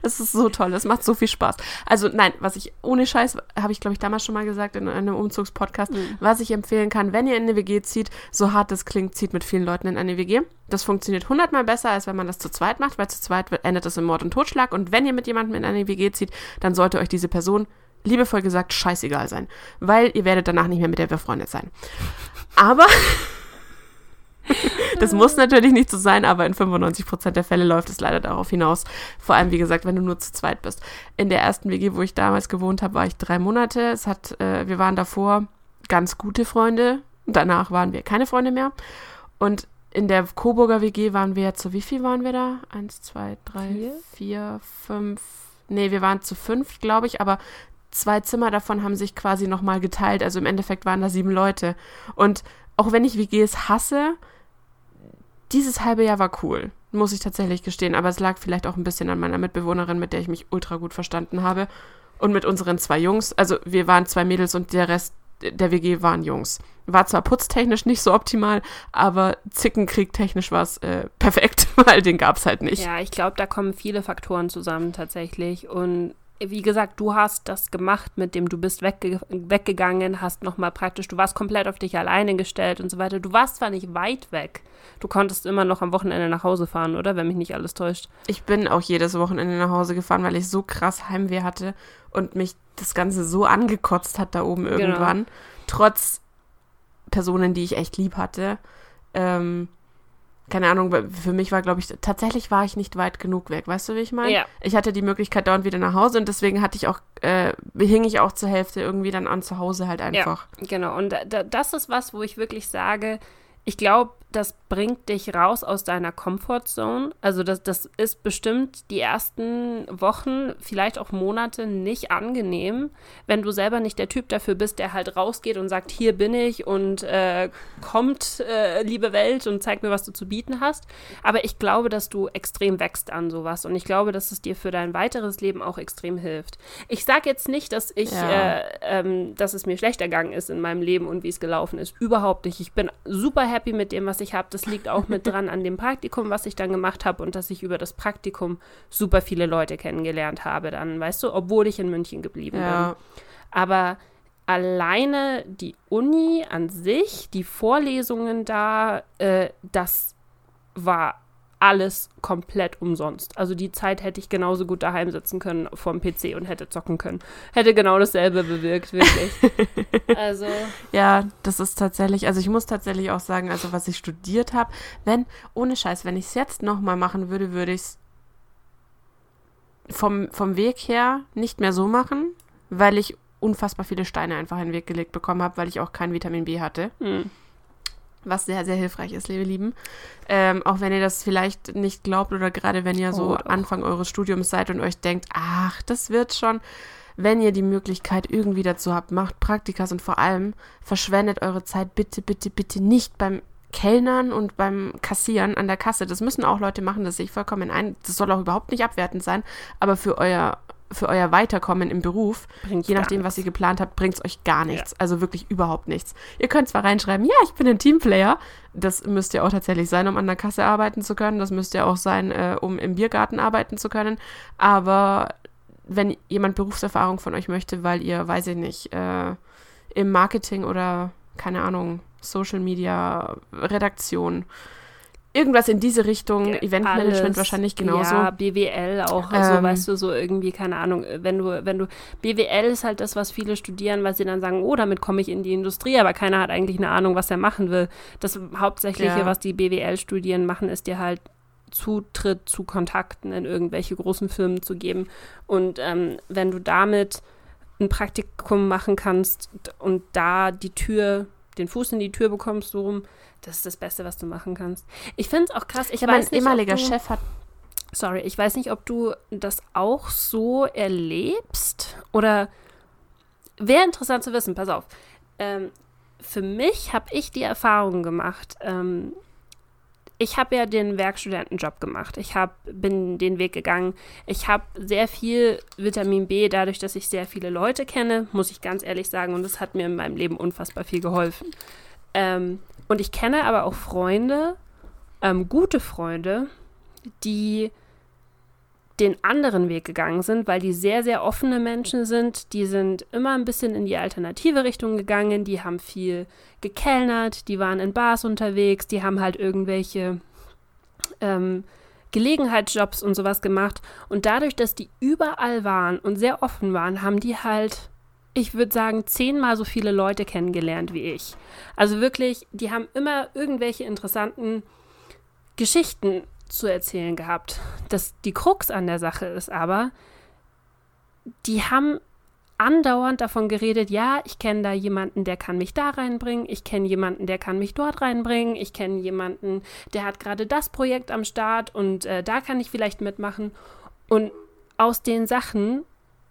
Es ist so toll, es macht so viel Spaß. Also nein, was ich ohne Scheiß, habe ich glaube ich damals schon mal gesagt in einem Umzugspodcast, Mhm. was ich empfehlen kann, wenn ihr in eine WG zieht, so hart das klingt, zieht mit vielen Leuten in eine WG. Das funktioniert hundertmal besser, als wenn man das zu zweit macht, weil zu zweit endet es in Mord und Totschlag. Und wenn ihr mit jemandem in eine WG zieht, dann sollte euch diese Person, liebevoll gesagt, scheißegal sein. Weil ihr werdet danach nicht mehr mit der befreundet sein. Aber *laughs* das muss natürlich nicht so sein, aber in 95% der Fälle läuft es leider darauf hinaus. Vor allem, wie gesagt, wenn du nur zu zweit bist. In der ersten WG, wo ich damals gewohnt habe, war ich drei Monate. Es hat, äh, wir waren davor ganz gute Freunde. Danach waren wir keine Freunde mehr. Und in der Coburger WG waren wir zu wie viel waren wir da? Eins, zwei, drei, Vier? vier, fünf. Nee, wir waren zu fünf, glaube ich, aber zwei Zimmer davon haben sich quasi nochmal geteilt. Also im Endeffekt waren da sieben Leute. Und auch wenn ich WGs hasse, dieses halbe Jahr war cool, muss ich tatsächlich gestehen. Aber es lag vielleicht auch ein bisschen an meiner Mitbewohnerin, mit der ich mich ultra gut verstanden habe. Und mit unseren zwei Jungs. Also wir waren zwei Mädels und der Rest der WG waren Jungs. War zwar putztechnisch nicht so optimal, aber Zickenkrieg-technisch war es äh, perfekt, *laughs* weil den gab es halt nicht. Ja, ich glaube, da kommen viele Faktoren zusammen tatsächlich. Und wie gesagt, du hast das gemacht, mit dem du bist wegge weggegangen, hast nochmal praktisch, du warst komplett auf dich alleine gestellt und so weiter. Du warst zwar nicht weit weg, du konntest immer noch am Wochenende nach Hause fahren, oder? Wenn mich nicht alles täuscht. Ich bin auch jedes Wochenende nach Hause gefahren, weil ich so krass Heimweh hatte und mich das Ganze so angekotzt hat da oben irgendwann. Trotz Personen, die ich echt lieb hatte. Ähm, keine Ahnung, für mich war, glaube ich, tatsächlich war ich nicht weit genug weg. Weißt du, wie ich meine? Ja. Ich hatte die Möglichkeit dauernd wieder nach Hause und deswegen hatte ich auch, äh, hing ich auch zur Hälfte irgendwie dann an zu Hause halt einfach. Genau, und da, da, das ist was, wo ich wirklich sage, ich glaube, das bringt dich raus aus deiner Comfortzone. Also das, das ist bestimmt die ersten Wochen, vielleicht auch Monate nicht angenehm, wenn du selber nicht der Typ dafür bist, der halt rausgeht und sagt, hier bin ich und äh, kommt, äh, liebe Welt, und zeig mir, was du zu bieten hast. Aber ich glaube, dass du extrem wächst an sowas und ich glaube, dass es dir für dein weiteres Leben auch extrem hilft. Ich sage jetzt nicht, dass ich, Ja. äh, ähm, dass es mir schlecht ergangen ist in meinem Leben und wie es gelaufen ist. Überhaupt nicht. Ich bin super happy mit dem, was ich habe. Das liegt auch mit dran an dem Praktikum, was ich dann gemacht habe und dass ich über das Praktikum super viele Leute kennengelernt habe dann, weißt du, obwohl ich in München geblieben bin. Ja. Aber alleine die Uni an sich, die Vorlesungen da, äh, das war alles komplett umsonst. Also die Zeit hätte ich genauso gut daheim sitzen können vorm PC und hätte zocken können. Hätte genau dasselbe bewirkt, wirklich. *laughs* also. Ja, das ist tatsächlich, also ich muss tatsächlich auch sagen, also was ich studiert habe, wenn, ohne Scheiß, wenn ich es jetzt nochmal machen würde, würde ich es vom, vom Weg her nicht mehr so machen, weil ich unfassbar viele Steine einfach in den Weg gelegt bekommen habe, weil ich auch kein Vitamin B hatte. Mhm was sehr, sehr hilfreich ist, liebe Lieben. Ähm, auch wenn ihr das vielleicht nicht glaubt oder gerade wenn ihr so oh, Anfang eures Studiums seid und euch denkt, ach, das wird schon. Wenn ihr die Möglichkeit irgendwie dazu habt, macht Praktikas und vor allem verschwendet eure Zeit bitte, bitte, bitte nicht beim Kellnern und beim Kassieren an der Kasse. Das müssen auch Leute machen, das sehe ich vollkommen ein. Das soll auch überhaupt nicht abwertend sein, aber für euer für euer Weiterkommen im Beruf, bringt's je nachdem, was ihr geplant habt, bringt es euch gar nichts. Ja. Also wirklich überhaupt nichts. Ihr könnt zwar reinschreiben, ja, ich bin ein Teamplayer. Das müsst ihr auch tatsächlich sein, um an der Kasse arbeiten zu können. Das müsst ihr auch sein, äh, um im Biergarten arbeiten zu können. Aber wenn jemand Berufserfahrung von euch möchte, weil ihr, weiß ich nicht, äh, im Marketing oder, keine Ahnung, Social Media, Redaktion, irgendwas in diese Richtung, Eventmanagement wahrscheinlich genauso. Ja, BWL auch, also ähm, weißt du, so irgendwie, keine Ahnung, wenn du, wenn du, BWL ist halt das, was viele studieren, weil sie dann sagen, oh, damit komme ich in die Industrie, aber keiner hat eigentlich eine Ahnung, was er machen will. Das Hauptsächliche, ja. was die BWL-Studien machen, ist dir halt Zutritt zu Kontakten in irgendwelche großen Firmen zu geben. Und ähm, wenn du damit ein Praktikum machen kannst und da die Tür, den Fuß in die Tür bekommst, so rum, das ist das Beste, was du machen kannst. Ich finde es auch krass. Ich ja, weiß mein nicht, ehemaliger du, Chef hat. Sorry, ich weiß nicht, ob du das auch so erlebst oder wäre interessant zu wissen. Pass auf. Ähm, für mich habe ich die Erfahrung gemacht. Ähm, ich habe ja den Werkstudentenjob gemacht. Ich hab, bin den Weg gegangen. Ich habe sehr viel Vitamin B, dadurch, dass ich sehr viele Leute kenne, muss ich ganz ehrlich sagen. Und das hat mir in meinem Leben unfassbar viel geholfen. Ähm, und ich kenne aber auch Freunde, ähm, gute Freunde, die den anderen Weg gegangen sind, weil die sehr, sehr offene Menschen sind. Die sind immer ein bisschen in die alternative Richtung gegangen. Die haben viel gekellnert, die waren in Bars unterwegs, die haben halt irgendwelche ähm, Gelegenheitsjobs und sowas gemacht. Und dadurch, dass die überall waren und sehr offen waren, haben die halt ich würde sagen, zehnmal so viele Leute kennengelernt wie ich. Also wirklich, die haben immer irgendwelche interessanten Geschichten zu erzählen gehabt. Das, die Krux an der Sache ist aber, die haben andauernd davon geredet, ja, ich kenne da jemanden, der kann mich da reinbringen, ich kenne jemanden, der kann mich dort reinbringen, ich kenne jemanden, der hat gerade das Projekt am Start und äh, da kann ich vielleicht mitmachen. Und aus den Sachen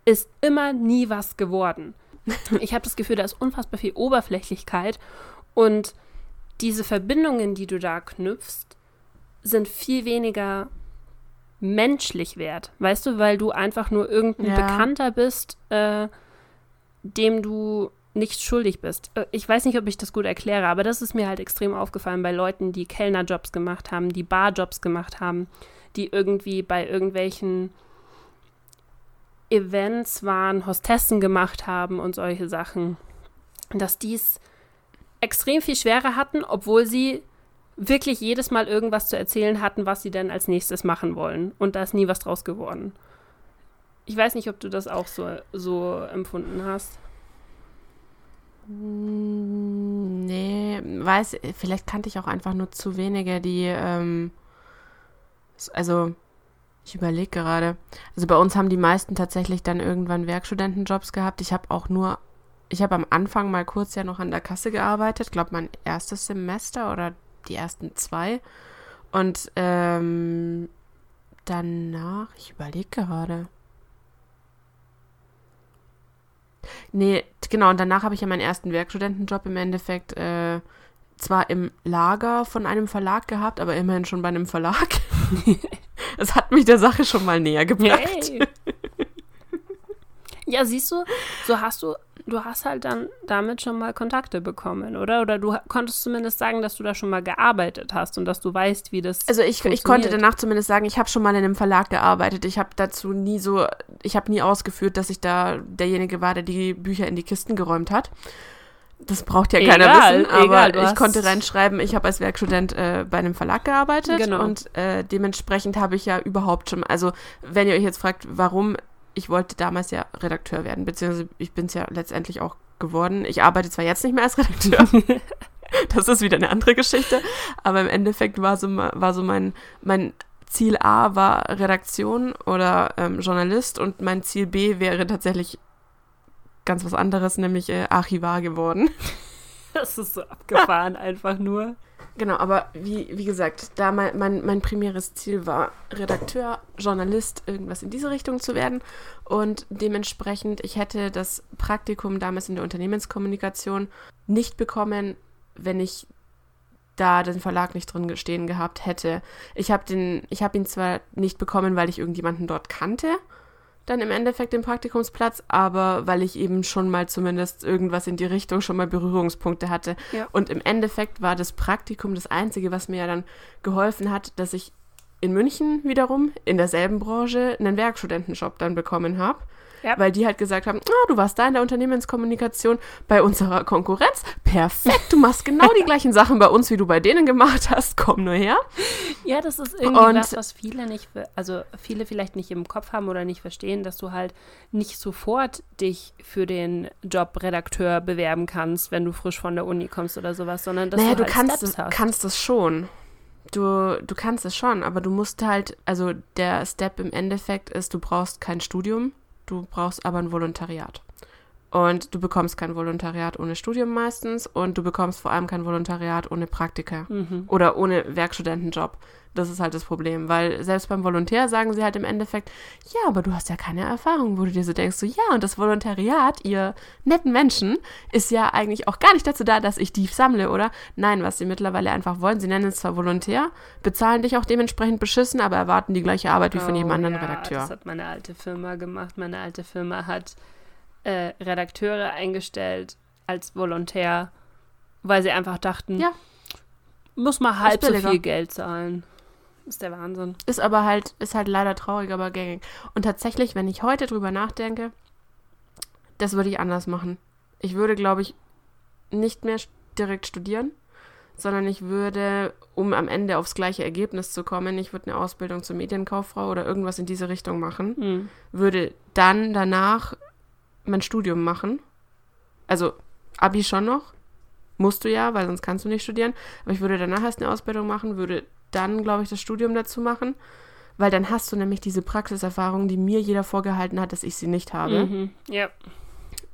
ist immer nie was geworden. *laughs* Ich habe das Gefühl, da ist unfassbar viel Oberflächlichkeit und diese Verbindungen, die du da knüpfst, sind viel weniger menschlich wert, weißt du, weil du einfach nur irgendein ja. Bekannter bist, äh, dem du nicht schuldig bist. Äh, ich weiß nicht, ob ich das gut erkläre, aber das ist mir halt extrem aufgefallen bei Leuten, die Kellnerjobs gemacht haben, die Barjobs gemacht haben, die irgendwie bei irgendwelchen Events waren, Hostessen gemacht haben und solche Sachen, dass dies extrem viel schwerer hatten, obwohl sie wirklich jedes Mal irgendwas zu erzählen hatten, was sie denn als nächstes machen wollen. Und da ist nie was draus geworden. Ich weiß nicht, ob du das auch so, so empfunden hast. Hm, nee, weiß, vielleicht kannte ich auch einfach nur zu wenige, die, ähm, also ich überlege gerade. Also bei uns haben die meisten tatsächlich dann irgendwann Werkstudentenjobs gehabt. Ich habe auch nur, ich habe am Anfang mal kurz ja noch an der Kasse gearbeitet, glaube mein erstes Semester oder die ersten zwei. Und ähm, danach, ich überlege gerade. Nee, genau, und danach habe ich ja meinen ersten Werkstudentenjob im Endeffekt äh, zwar im Lager von einem Verlag gehabt, aber immerhin schon bei einem Verlag. *laughs* Es hat mich der Sache schon mal näher gebracht. Hey. Ja, siehst du, so hast du du hast halt dann damit schon mal Kontakte bekommen, oder? Oder du konntest zumindest sagen, dass du da schon mal gearbeitet hast und dass du weißt, wie das. Also ich, ich konnte danach zumindest sagen, ich habe schon mal in einem Verlag gearbeitet. Ich habe dazu nie so, ich habe nie ausgeführt, dass ich da derjenige war, der die Bücher in die Kisten geräumt hat. Das braucht ja keiner egal, wissen, aber egal, ich konnte reinschreiben, ich habe als Werkstudent äh, bei einem Verlag gearbeitet genau. und äh, dementsprechend habe ich ja überhaupt schon, also wenn ihr euch jetzt fragt, warum, ich wollte damals ja Redakteur werden, beziehungsweise ich bin es ja letztendlich auch geworden. Ich arbeite zwar jetzt nicht mehr als Redakteur, *laughs* das ist wieder eine andere Geschichte, aber im Endeffekt war so, war so mein, mein Ziel A war Redaktion oder ähm, Journalist und mein Ziel B wäre tatsächlich ganz was anderes, nämlich äh, Archivar geworden. *laughs* Das ist so abgefahren, einfach nur. Genau, aber wie, wie gesagt, da mein, mein, mein primäres Ziel war, Redakteur, Journalist, irgendwas in diese Richtung zu werden. Und dementsprechend, ich hätte das Praktikum damals in der Unternehmenskommunikation nicht bekommen, wenn ich da den Verlag nicht drin stehen gehabt hätte. Ich habe hab ihn zwar nicht bekommen, weil ich irgendjemanden dort kannte, dann im Endeffekt den Praktikumsplatz, aber weil ich eben schon mal zumindest irgendwas in die Richtung schon mal Berührungspunkte hatte. Ja. Und im Endeffekt war das Praktikum das Einzige, was mir ja dann geholfen hat, dass ich in München wiederum in derselben Branche einen Werkstudentenjob dann bekommen habe. Ja. Weil die halt gesagt haben, oh, du warst da in der Unternehmenskommunikation bei unserer Konkurrenz. Perfekt, du machst genau die *laughs* gleichen Sachen bei uns, wie du bei denen gemacht hast. Komm nur her. Ja, das ist irgendwie und was, was viele nicht, also viele vielleicht nicht im Kopf haben oder nicht verstehen, dass du halt nicht sofort dich für den Job Redakteur bewerben kannst, wenn du frisch von der Uni kommst oder sowas, sondern dass naja, du, halt du kannst, Steps hast. kannst es schon. Du, du kannst es schon, aber du musst halt, also der Step im Endeffekt ist, du brauchst kein Studium, du brauchst aber ein Volontariat. Und du bekommst kein Volontariat ohne Studium meistens und du bekommst vor allem kein Volontariat ohne Praktika mhm. oder ohne Werkstudentenjob. Das ist halt das Problem, weil selbst beim Volontär sagen sie halt im Endeffekt, ja, aber du hast ja keine Erfahrung, wo du dir so denkst, so ja, und das Volontariat, ihr netten Menschen, ist ja eigentlich auch gar nicht dazu da, dass ich die sammle, oder? Nein, was sie mittlerweile einfach wollen, sie nennen es zwar Volontär, bezahlen dich auch dementsprechend beschissen, aber erwarten die gleiche Arbeit wie von jedem oh anderen ja, Redakteur. Das hat meine alte Firma gemacht. Meine alte Firma hat äh, Redakteure eingestellt als Volontär, weil sie einfach dachten, ja. muss man halb so viel Geld zahlen. Ist der Wahnsinn. Ist aber halt, ist halt leider traurig, aber gängig. Und tatsächlich, wenn ich heute drüber nachdenke, das würde ich anders machen. Ich würde, glaube ich, nicht mehr direkt studieren, sondern ich würde, um am Ende aufs gleiche Ergebnis zu kommen, ich würde eine Ausbildung zur Medienkauffrau oder irgendwas in diese Richtung machen, mhm. würde dann danach mein Studium machen. Also Abi schon noch. Musst du ja, weil sonst kannst du nicht studieren. Aber ich würde danach erst eine Ausbildung machen, würde dann, glaube ich, das Studium dazu machen. Weil dann hast du nämlich diese Praxiserfahrung, die mir jeder vorgehalten hat, dass ich sie nicht habe. Mhm. Ja.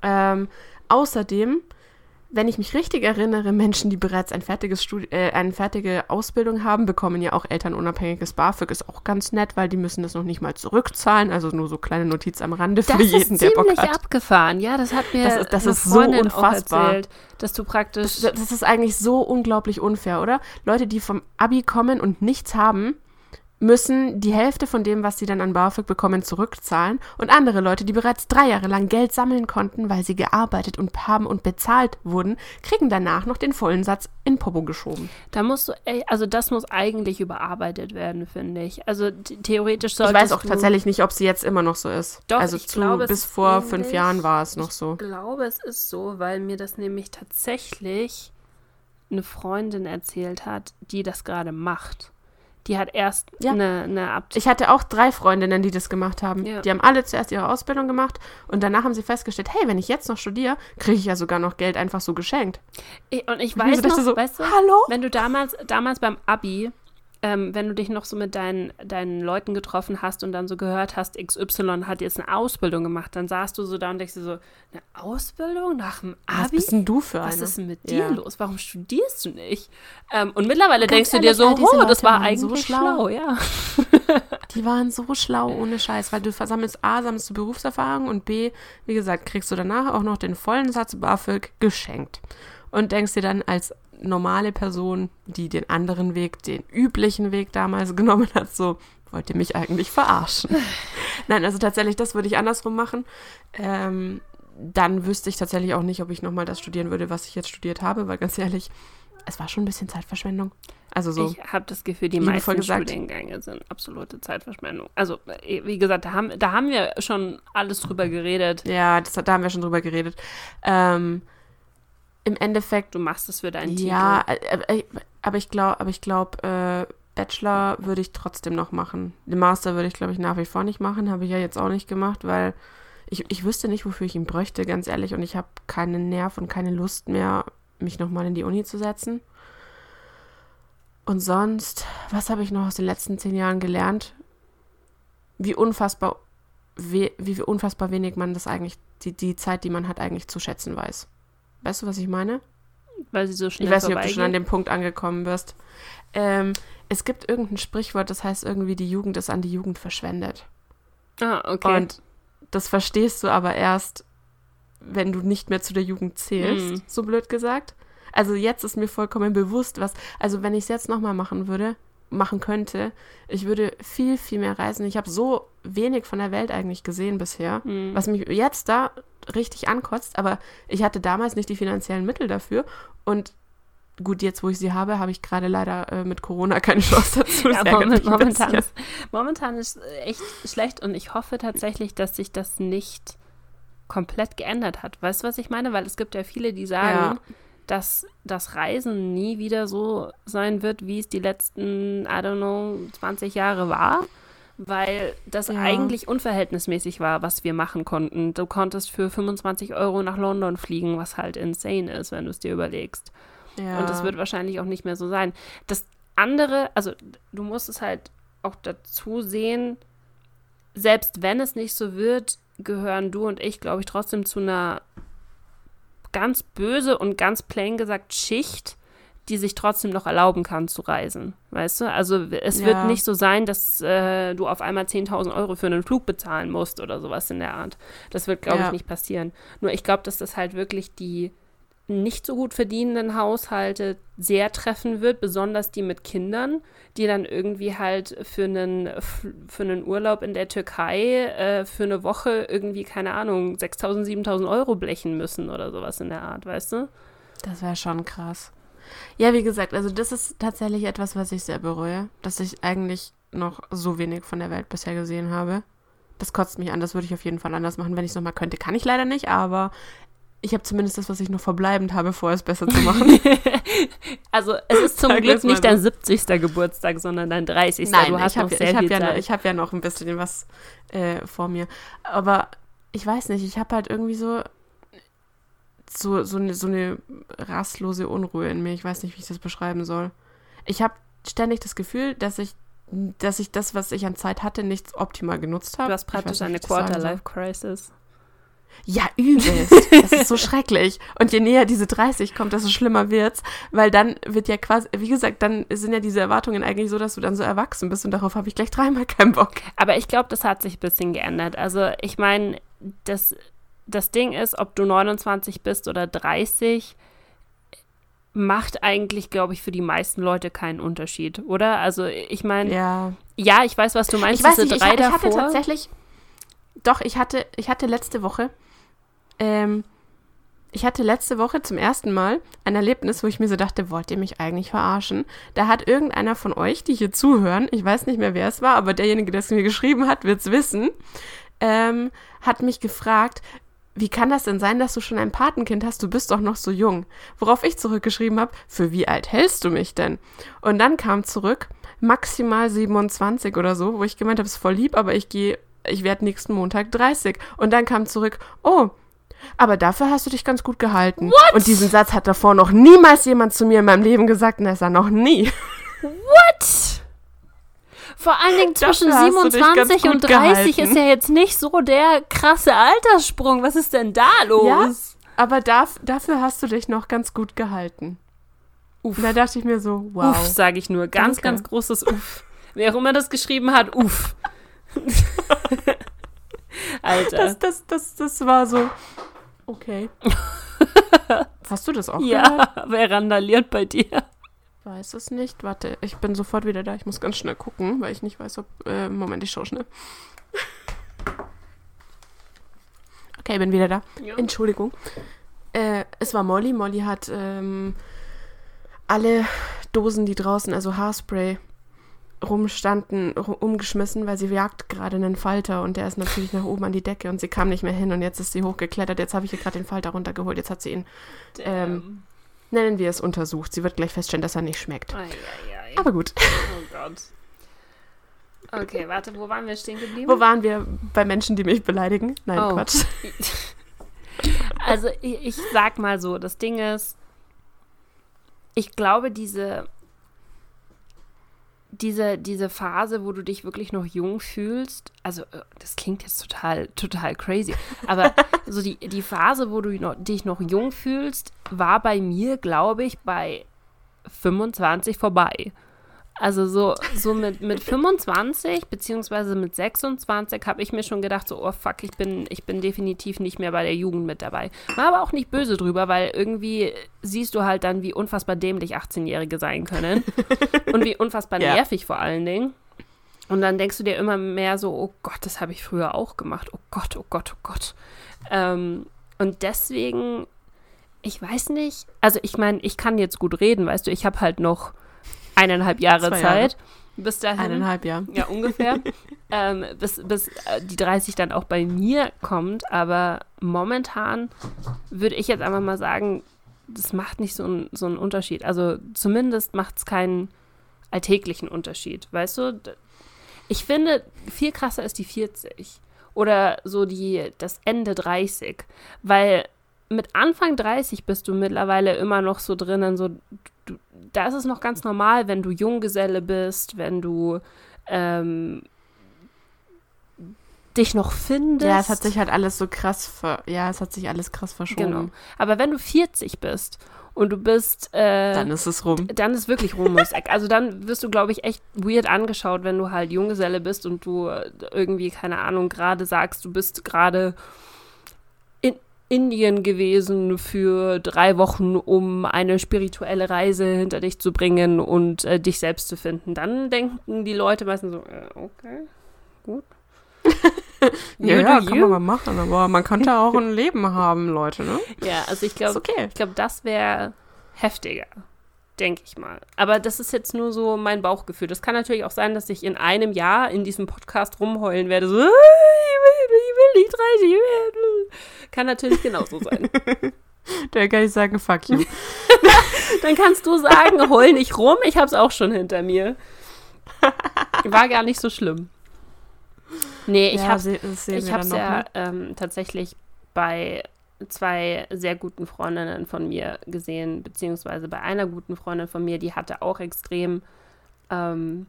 Ähm, außerdem wenn ich mich richtig erinnere, Menschen, die bereits ein fertiges Studi äh, eine fertige Ausbildung haben, bekommen ja auch elternunabhängiges BAföG. Ist auch ganz nett, weil die müssen das noch nicht mal zurückzahlen. Also nur so kleine Notiz am Rande für das jeden, der Bock hat. Das ist abgefahren. Ja, das hat mir das ist, das ist so unfassbar. Erzählt, dass du praktisch... Das, das ist eigentlich so unglaublich unfair, oder? Leute, die vom Abi kommen und nichts haben, müssen die Hälfte von dem, was sie dann an BAföG bekommen, zurückzahlen. Und andere Leute, die bereits drei Jahre lang Geld sammeln konnten, weil sie gearbeitet und haben und bezahlt wurden, kriegen danach noch den vollen Satz in Popo geschoben. Da musst du, also das muss eigentlich überarbeitet werden, finde ich. Also theoretisch sollte. Ich weiß auch tatsächlich nicht, ob sie jetzt immer noch so ist. Doch, also ich zu, glaube, bis vor fünf Jahren war es noch so. Ich glaube, es ist so, weil mir das nämlich tatsächlich eine Freundin erzählt hat, die das gerade macht. Die hat erst ja. eine, eine Abt Ich hatte auch drei Freundinnen, die das gemacht haben. Ja. Die haben alle zuerst ihre Ausbildung gemacht und danach haben sie festgestellt, hey, wenn ich jetzt noch studiere, kriege ich ja sogar noch Geld einfach so geschenkt. Und ich weiß und noch, so, weißt du, Hallo? wenn du damals, damals beim Abi ähm, wenn du dich noch so mit deinen, deinen Leuten getroffen hast und dann so gehört hast, XY hat jetzt eine Ausbildung gemacht, dann saßt du so da und denkst dir so, eine Ausbildung nach dem Abi? Was bist denn du für eine? Was ist denn mit dir ja. los? Warum studierst du nicht? Ähm, und mittlerweile denkst du dir so, oh, das war eigentlich so schlau. schlau, ja. *laughs* *laughs* Die waren so schlau ohne Scheiß, weil du versammelst A, sammelst du Berufserfahrung und B, wie gesagt, kriegst du danach auch noch den vollen Satz BAföG geschenkt. Und denkst dir dann als normale Person, die den anderen Weg, den üblichen Weg damals *laughs* genommen hat, so, wollt ihr mich eigentlich verarschen? *sighs* Nein, also tatsächlich, das würde ich andersrum machen. Ähm, dann wüsste ich tatsächlich auch nicht, ob ich nochmal das studieren würde, was ich jetzt studiert habe, weil ganz ehrlich, es war schon ein bisschen Zeitverschwendung. Also so. Ich habe das Gefühl, die meisten gesagt. Studiengänge sind absolute Zeitverschwendung. Also, äh, wie gesagt, da haben, da haben wir schon alles drüber geredet. Ja, das, da haben wir schon drüber geredet. Ähm, Im Endeffekt, Du machst es für deinen ja, Titel. äh, äh, aber ich glaube, aber ich glaube, äh, Bachelor würde ich trotzdem noch machen. Den Master würde ich, glaube ich, nach wie vor nicht machen. Habe ich ja jetzt auch nicht gemacht, weil ich, ich wüsste nicht, wofür ich ihn bräuchte, ganz ehrlich. Und ich habe keinen Nerv und keine Lust mehr, mich nochmal in die Uni zu setzen. Und sonst, was habe ich noch aus den letzten zehn Jahren gelernt? Wie unfassbar, we, wie unfassbar wenig man das eigentlich, die, die Zeit, die man hat, eigentlich zu schätzen weiß. Weißt du, was ich meine? Weil sie so schnell Ich weiß nicht, ob du schon an dem Punkt angekommen wirst. Ähm, es gibt irgendein Sprichwort, das heißt irgendwie, die Jugend ist an die Jugend verschwendet. Ah, okay. Und das verstehst du aber erst, wenn du nicht mehr zu der Jugend zählst, Mhm. so blöd gesagt. Also jetzt ist mir vollkommen bewusst, was, also wenn ich es jetzt nochmal machen würde, machen könnte, ich würde viel, viel mehr reisen. Ich habe so wenig von der Welt eigentlich gesehen bisher, Mhm. was mich jetzt da richtig ankotzt, aber ich hatte damals nicht die finanziellen Mittel dafür und gut, jetzt wo ich sie habe, habe ich gerade leider äh, mit Corona keine Chance *laughs* dazu. Ja, moment, momentan, ist, momentan ist echt schlecht und ich hoffe tatsächlich, dass sich das nicht komplett geändert hat. Weißt du, was ich meine? Weil es gibt ja viele, die sagen, dass das Reisen nie wieder so sein wird, wie es die letzten, I don't know, 20 Jahre war. Weil das Ja. eigentlich unverhältnismäßig war, was wir machen konnten. Du konntest für 25 Euro nach London fliegen, was halt insane ist, wenn du es dir überlegst. Ja. Und das wird wahrscheinlich auch nicht mehr so sein. Das andere, also du musst es halt auch dazu sehen, selbst wenn es nicht so wird, gehören du und ich, glaube ich, trotzdem zu einer ganz böse und ganz plain gesagt Schicht, die sich trotzdem noch erlauben kann zu reisen. Weißt du? Also es Ja. wird nicht so sein, dass äh, du auf einmal 10.000 Euro für einen Flug bezahlen musst oder sowas in der Art. Das wird, glaube Ja. ich, nicht passieren. Nur ich glaube, dass das halt wirklich die nicht so gut verdienenden Haushalte sehr treffen wird, besonders die mit Kindern, die dann irgendwie halt für einen, für einen Urlaub in der Türkei äh, für eine Woche irgendwie, keine Ahnung, 6.000, 7.000 Euro blechen müssen oder sowas in der Art, weißt du? Das wäre schon krass. Ja, wie gesagt, also das ist tatsächlich etwas, was ich sehr bereue, dass ich eigentlich noch so wenig von der Welt bisher gesehen habe. Das kotzt mich an, das würde ich auf jeden Fall anders machen, wenn ich es nochmal könnte. Kann ich leider nicht, aber ich habe zumindest das, was ich noch verbleibend habe, vor es besser zu machen. *laughs* Also es ist zum Sagen Glück nicht dein 70. Geburtstag, sondern dein 30. du hast ich habe ich hab ja, ich hab ja noch ein bisschen was äh, vor mir. Aber ich weiß nicht, ich habe halt irgendwie so so, so, eine, so eine rastlose Unruhe in mir. Ich weiß nicht, wie ich das beschreiben soll. Ich habe ständig das Gefühl, dass ich, dass ich das, was ich an Zeit hatte, nicht optimal genutzt habe. du hast praktisch nicht, eine. Quarter-Life-Crisis. Ja, übelst. Das ist so schrecklich. Und je näher diese 30 kommt, desto schlimmer wird's, weil dann wird ja quasi, wie gesagt, dann sind ja diese Erwartungen eigentlich so, dass du dann so erwachsen bist und darauf habe ich gleich dreimal keinen Bock. Aber ich glaube, das hat sich ein bisschen geändert. Also ich meine, das, das Ding ist, ob du 29 bist oder 30, macht eigentlich, glaube ich, für die meisten Leute keinen Unterschied, oder? Also ich meine, ja. Ja. ich weiß, was du meinst, Ich weiß diese nicht, ich, drei ich hatte davor. tatsächlich, doch, ich hatte, ich hatte letzte Woche, ähm, ich hatte letzte Woche zum ersten Mal ein Erlebnis, wo ich mir so dachte, wollt ihr mich eigentlich verarschen? Da hat irgendeiner von euch, die hier zuhören, ich weiß nicht mehr, wer es war, aber derjenige, der es mir geschrieben hat, wird es wissen, ähm, hat mich gefragt, wie kann das denn sein, dass du schon ein Patenkind hast? Du bist doch noch so jung. Worauf ich zurückgeschrieben habe, für wie alt hältst du mich denn? Und dann kam zurück, maximal 27 oder so, wo ich gemeint habe, es ist voll lieb, aber ich gehe, ich werde nächsten Montag 30. Und dann kam zurück, oh, aber dafür hast du dich ganz gut gehalten. What? Und diesen Satz hat davor noch niemals jemand zu mir in meinem Leben gesagt, er noch nie. What? Vor allen Dingen zwischen hast du dich ganz 27 und gut 30 gehalten. ist ja jetzt nicht so der krasse Alterssprung. Was ist denn da los? Ja? Aber darf, dafür hast du dich noch ganz gut gehalten. Uff. Und da dachte ich mir so, wow. Uff, sage ich nur. Ganz, Danke. ganz großes Uff. Wer auch immer das geschrieben hat, uff. *laughs* Alter. Das, das, das, das war so. Okay. *laughs* Hast du das auch gehört? ja, wer randaliert bei dir? Weiß es nicht. Warte, ich bin sofort wieder da. Ich muss ganz schnell gucken, weil ich nicht weiß, ob. Äh, Moment, ich schaue schnell. *laughs* Okay, bin wieder da. Ja. Entschuldigung. Äh, es war Molly. Molly hat ähm, alle Dosen, die draußen, also Haarspray, rumstanden, ru- umgeschmissen, weil sie jagt gerade einen Falter und der ist natürlich nach oben an die Decke und sie kam nicht mehr hin und jetzt ist sie hochgeklettert. Jetzt habe ich ihr gerade den Falter runtergeholt. Jetzt hat sie ihn, ähm, nennen wir es, untersucht. Sie wird gleich feststellen, dass er nicht schmeckt. Ei, ei, ei. Aber gut. Oh Gott. Okay, warte, wo waren wir stehen geblieben? Wo waren wir bei Menschen, die mich beleidigen? Nein, Oh. Quatsch. *laughs* Also ich, ich sag mal so, das Ding ist, ich glaube, diese, diese, diese Phase, wo du dich wirklich noch jung fühlst, also äh, das klingt jetzt total, total crazy, aber *laughs* so die, die Phase, wo du noch, dich noch jung fühlst, war bei mir, glaube ich, bei 25 vorbei. Also so, so mit, mit 25 beziehungsweise mit 26 habe ich mir schon gedacht, so, oh fuck, ich bin, ich bin definitiv nicht mehr bei der Jugend mit dabei. War aber auch nicht böse drüber, weil irgendwie siehst du halt dann, wie unfassbar dämlich 18-Jährige sein können. *laughs* und wie unfassbar Ja. nervig vor allen Dingen. Und dann denkst du dir immer mehr so, oh Gott, das habe ich früher auch gemacht. Oh Gott, oh Gott, oh Gott. Ähm, und deswegen, ich weiß nicht, also ich meine, ich kann jetzt gut reden, weißt du, ich habe halt noch eineinhalb Jahre Zwei Jahre. Zeit. Bis dahin. Eineinhalb Jahre. Ja, ungefähr. *laughs* ähm, bis bis äh, die 30 dann auch bei mir kommt. Aber momentan würde ich jetzt einfach mal sagen, das macht nicht so, ein, so einen Unterschied. Also zumindest macht es keinen alltäglichen Unterschied. Weißt du? Ich finde, viel krasser ist die 40. Oder so die, das Ende 30. Weil mit Anfang 30 bist du mittlerweile immer noch so drinnen, so da ist es noch ganz normal, wenn du Junggeselle bist, wenn du ähm, dich noch findest. Ja, es hat sich halt alles so krass ver ja, es hat sich alles krass verschoben. genau. Aber wenn du 40 bist und du bist äh, Dann ist es rum. dann ist wirklich Eck. Also dann wirst du, glaube ich, echt weird angeschaut, wenn du halt Junggeselle bist und du irgendwie, keine Ahnung, gerade sagst, du bist gerade Indien gewesen für drei Wochen, um eine spirituelle Reise hinter dich zu bringen und äh, dich selbst zu finden. Dann denken die Leute meistens so, äh, okay, gut. *laughs* Ja, ja kann man mal machen, aber man könnte auch ein *laughs* Leben haben, Leute, ne? Ja, also ich glaube, okay. Ich glaube, das wäre heftiger, denke ich mal. Aber das ist jetzt nur so mein Bauchgefühl. Das kann natürlich auch sein, dass ich in einem Jahr in diesem Podcast rumheulen werde. So, "Ah, ich will, ich will nicht 30 werden. Kann natürlich genauso sein. *laughs* Da kann ich sagen, fuck you. *laughs* Dann kannst du sagen, heul nicht rum. Ich habe es auch schon hinter mir. War gar nicht so schlimm. Nee, ich ja, sehen Ich dann noch, ja ne? ähm, tatsächlich bei zwei sehr guten Freundinnen von mir gesehen, beziehungsweise bei einer guten Freundin von mir, die hatte auch extrem, ähm,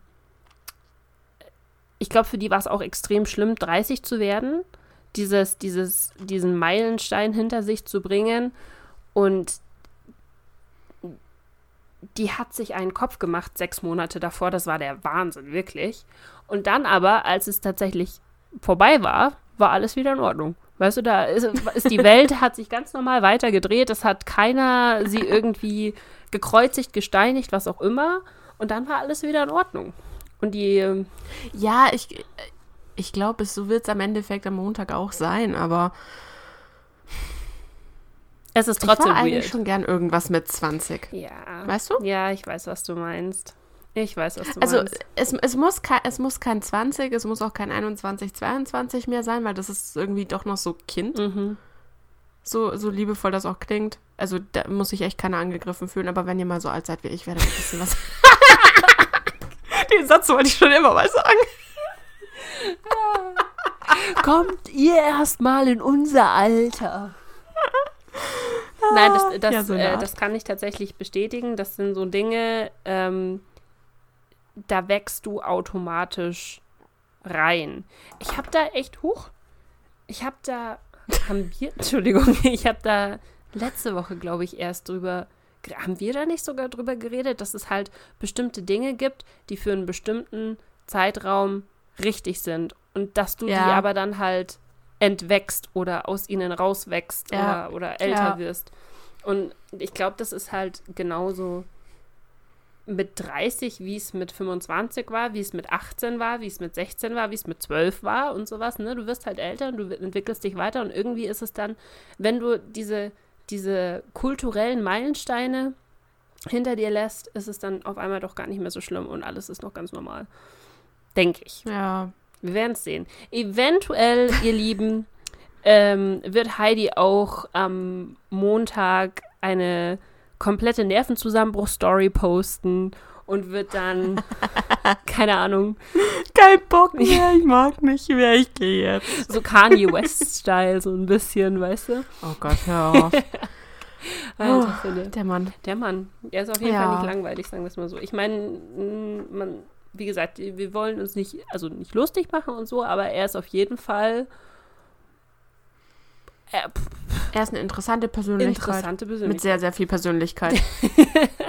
ich glaube, für die war es auch extrem schlimm, 30 zu werden, dieses, dieses, diesen Meilenstein hinter sich zu bringen und die hat sich einen Kopf gemacht, sechs Monate davor, das war der Wahnsinn, wirklich. Und dann aber, als es tatsächlich vorbei war, war alles wieder in Ordnung. Weißt du, da ist, ist die Welt, hat sich ganz normal weitergedreht, es hat keiner sie irgendwie gekreuzigt, gesteinigt, was auch immer. Und dann war alles wieder in Ordnung. Und die, ähm, Ja, ich, ich glaube, so wird es am Endeffekt am Montag auch sein, aber es ist ich trotzdem war eigentlich weird. schon gern irgendwas mit 20. Ja. Weißt du? Ja, ich weiß, was du meinst. Ich weiß, was du Also meinst. es, es, muss kein, es muss kein 20, es muss auch kein 21, 22 mehr sein, weil das ist irgendwie doch noch so Kind. Mhm. So, so liebevoll das auch klingt. Also da muss sich echt keiner angegriffen fühlen, aber wenn ihr mal so alt seid wie ich, werde ein bisschen was. *laughs* Den Satz wollte ich schon immer mal sagen. *laughs* Kommt ihr erstmal in unser Alter. Nein, das, das, Ja, so äh, das kann ich tatsächlich bestätigen. Das sind so Dinge, ähm, da wächst du automatisch rein. Ich habe da echt hoch. Ich habe da, haben wir, *laughs* Entschuldigung, ich habe da letzte Woche, glaube ich, erst drüber, haben wir da nicht sogar drüber geredet, dass es halt bestimmte Dinge gibt, die für einen bestimmten Zeitraum richtig sind und dass du Ja. die aber dann halt entwächst oder aus ihnen rauswächst Ja. oder, oder älter Ja. wirst. Und ich glaube, das ist halt genauso mit 30, wie es mit 25 war, wie es mit 18 war, wie es mit 16 war, wie es mit 12 war und sowas. Ne? Du wirst halt älter und du entwickelst dich weiter und irgendwie ist es dann, wenn du diese, diese kulturellen Meilensteine hinter dir lässt, ist es dann auf einmal doch gar nicht mehr so schlimm und alles ist noch ganz normal. Denke ich. Ja. Wir werden es sehen. Eventuell, ihr *laughs* Lieben, ähm, wird Heidi auch am Montag eine komplette Nervenzusammenbruch-Story posten und wird dann, keine Ahnung. Kein Bock mehr, ich mag nicht mehr, ich gehe jetzt. So Kanye West-Style, so ein bisschen, weißt du? Oh Gott, hör auf. *laughs* Alter, Philipp. Der Mann. Der Mann. Der ist auf jeden Ja. Fall nicht langweilig, sagen wir es mal so. Ich meine, mm, man, wie gesagt, wir wollen uns nicht, also nicht lustig machen und so, aber er ist auf jeden Fall äh, Er ist eine interessante Persönlichkeit. interessante Mit Persönlichkeit. sehr, sehr viel Persönlichkeit. *laughs*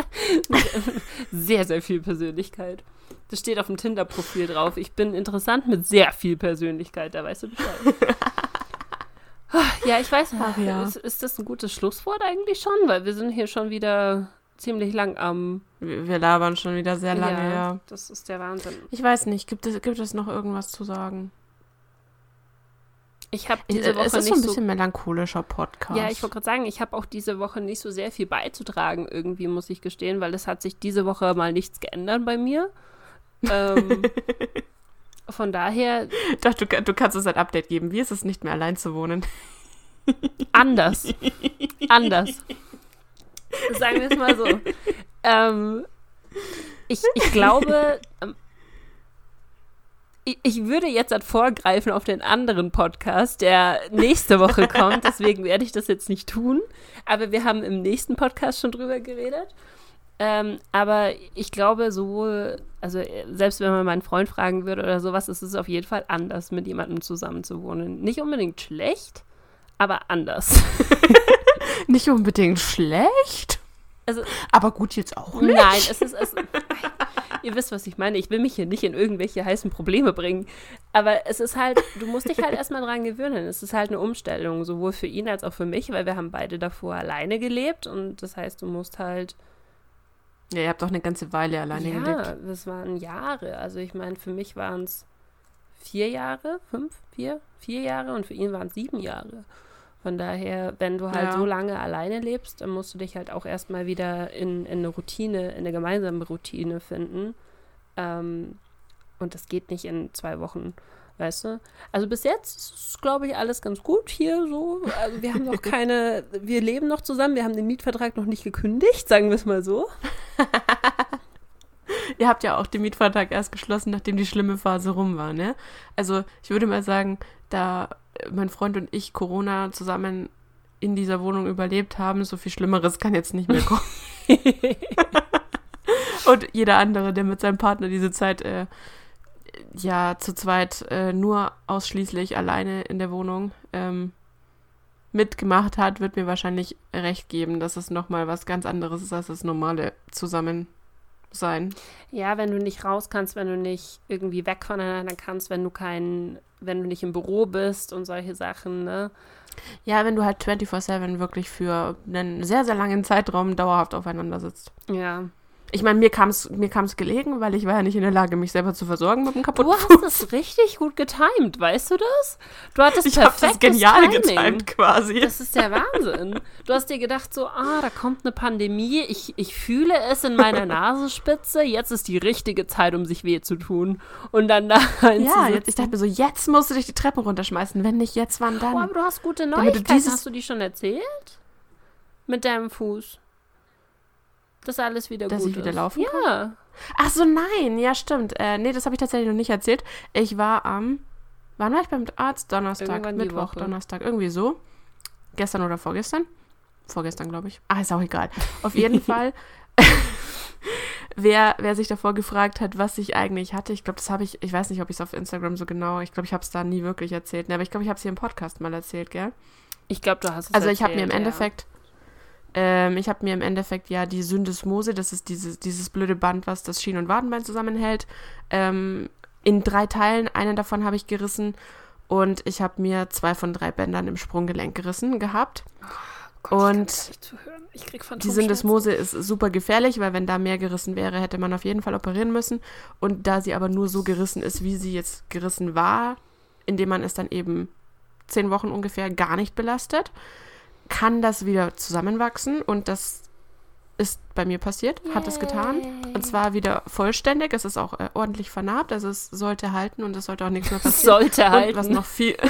*laughs* sehr, sehr viel Persönlichkeit. Das steht auf dem Tinder-Profil drauf. Ich bin interessant mit sehr viel Persönlichkeit, da weißt du Bescheid. ja, ich weiß. Ach ja. Ist, ist das ein gutes Schlusswort eigentlich schon? Weil wir sind hier schon wieder ziemlich lang am. Wir wir labern schon wieder sehr lange, ja. Das ist der Wahnsinn. Ich weiß nicht, gibt es, gibt es noch irgendwas zu sagen? Ich habe diese Äh, Woche es ist so nicht ein so. bisschen melancholischer Podcast. Ja, ich wollte gerade sagen, ich habe auch diese Woche nicht so sehr viel beizutragen, irgendwie, muss ich gestehen, weil es hat sich diese Woche mal nichts geändert bei mir. Ähm, *laughs* von daher Doch, du, du kannst uns ein Update geben. Wie ist es nicht mehr allein zu wohnen? *laughs* anders. anders. Sagen wir es mal so. *laughs* Ähm, ich, ich glaube, ähm, ich, ich würde jetzt halt vorgreifen auf den anderen Podcast, der nächste Woche *laughs* kommt. Deswegen werde ich das jetzt nicht tun. Aber wir haben im nächsten Podcast schon drüber geredet. Ähm, aber ich glaube, sowohl, also äh, selbst wenn man meinen Freund fragen würde oder sowas, ist es auf jeden Fall anders, mit jemandem zusammen zu wohnen. Nicht unbedingt schlecht, aber anders. *laughs* Nicht unbedingt schlecht, Also, aber gut jetzt auch nicht. nein, es ist, es, *laughs* ihr wisst, was ich meine. Ich will mich hier nicht in irgendwelche heißen Probleme bringen. Aber es ist halt, du musst dich halt *laughs* erstmal dran gewöhnen. Es ist halt eine Umstellung, sowohl für ihn als auch für mich, weil wir haben beide davor alleine gelebt und das heißt, du musst halt Ja, ihr habt doch eine ganze Weile alleine ja, gelebt. das waren Jahre. Also ich meine, für mich waren es vier Jahre, fünf, vier, vier Jahre und für ihn waren es sieben Jahre. Von daher, wenn du halt Ja. so lange alleine lebst, dann musst du dich halt auch erstmal wieder in, in eine Routine, in eine gemeinsame Routine finden. Ähm, und das geht nicht in zwei Wochen, weißt du? Also bis jetzt ist, glaube ich, alles ganz gut hier so. Also wir haben noch *laughs* keine, wir leben noch zusammen, wir haben den Mietvertrag noch nicht gekündigt, sagen wir es mal so. *laughs* Ihr habt ja auch den Mietvertrag erst geschlossen, nachdem die schlimme Phase rum war, ne? Also ich würde mal sagen, da mein Freund und ich Corona zusammen in dieser Wohnung überlebt haben, so viel Schlimmeres kann jetzt nicht mehr kommen. *laughs* und jeder andere, der mit seinem Partner diese Zeit äh, ja zu zweit äh, nur ausschließlich alleine in der Wohnung ähm, mitgemacht hat, wird mir wahrscheinlich recht geben, dass es nochmal was ganz anderes ist als das normale Zusammensein. Ja, wenn du nicht raus kannst, wenn du nicht irgendwie weg voneinander kannst, wenn du kein, wenn du nicht im Büro bist und solche Sachen, ne? Ja, wenn du halt 24-7 wirklich für einen sehr, sehr langen Zeitraum dauerhaft aufeinander sitzt. Ja. Ich meine, mir kam es mir kam's gelegen, weil ich war ja nicht in der Lage, mich selber zu versorgen mit dem Du kaputten hast das richtig gut getimed, weißt du das? Du hattest Ich habe das perfektes genial Timing. getimt quasi. Das ist der Wahnsinn. Du hast dir gedacht so, ah, da kommt eine Pandemie, ich, ich fühle es in meiner *laughs* Nasenspitze, jetzt ist die richtige Zeit, um sich weh zu tun. Und dann da ja, jetzt, ich dachte mir so, jetzt musst du dich die Treppen runterschmeißen. Wenn nicht jetzt, wann Oh, dann? aber du hast gute du Neuigkeiten. Hast du die schon erzählt? Mit deinem Fuß. Dass alles wieder Dass gut ich wieder ist. laufen Ja. Ach so, nein, ja, stimmt. Äh, nee, das habe ich tatsächlich noch nicht erzählt. Ich war am, wann war ich beim Arzt? Donnerstag, Irgendwann Mittwoch. Donnerstag, irgendwie so. Gestern oder vorgestern? Vorgestern, glaube ich. Ah, ist auch egal. Auf jeden *laughs* Fall, *laughs* wer, wer sich davor gefragt hat, was ich eigentlich hatte, ich glaube, das habe ich, ich weiß nicht, ob ich es auf Instagram so genau, ich glaube, ich habe es da nie wirklich erzählt. Nee, aber ich glaube, ich habe es hier im Podcast mal erzählt, gell? Ich glaube, du hast es Also ich habe mir im erzählt, ja. Ähm, ich habe mir im Endeffekt ja die Syndesmose, das ist dieses, dieses blöde Band, was das Schien- und Wadenbein zusammenhält, ähm, in drei Teilen, einen davon habe ich gerissen und ich habe mir zwei von drei Bändern im Sprunggelenk gerissen gehabt. Gott, Und Die Syndesmose ist super gefährlich, weil wenn da mehr gerissen wäre, hätte man auf jeden Fall operieren müssen. Und da sie aber nur so gerissen ist, wie sie jetzt gerissen war, indem man es dann eben zehn Wochen ungefähr gar nicht belastet, kann das wieder zusammenwachsen. Und das ist bei mir passiert, hat es getan. Und zwar wieder vollständig. Es ist auch äh, ordentlich vernarbt, also es sollte halten und es sollte auch nichts mehr *laughs* passieren. Sollte Und halten. was noch viel. *laughs*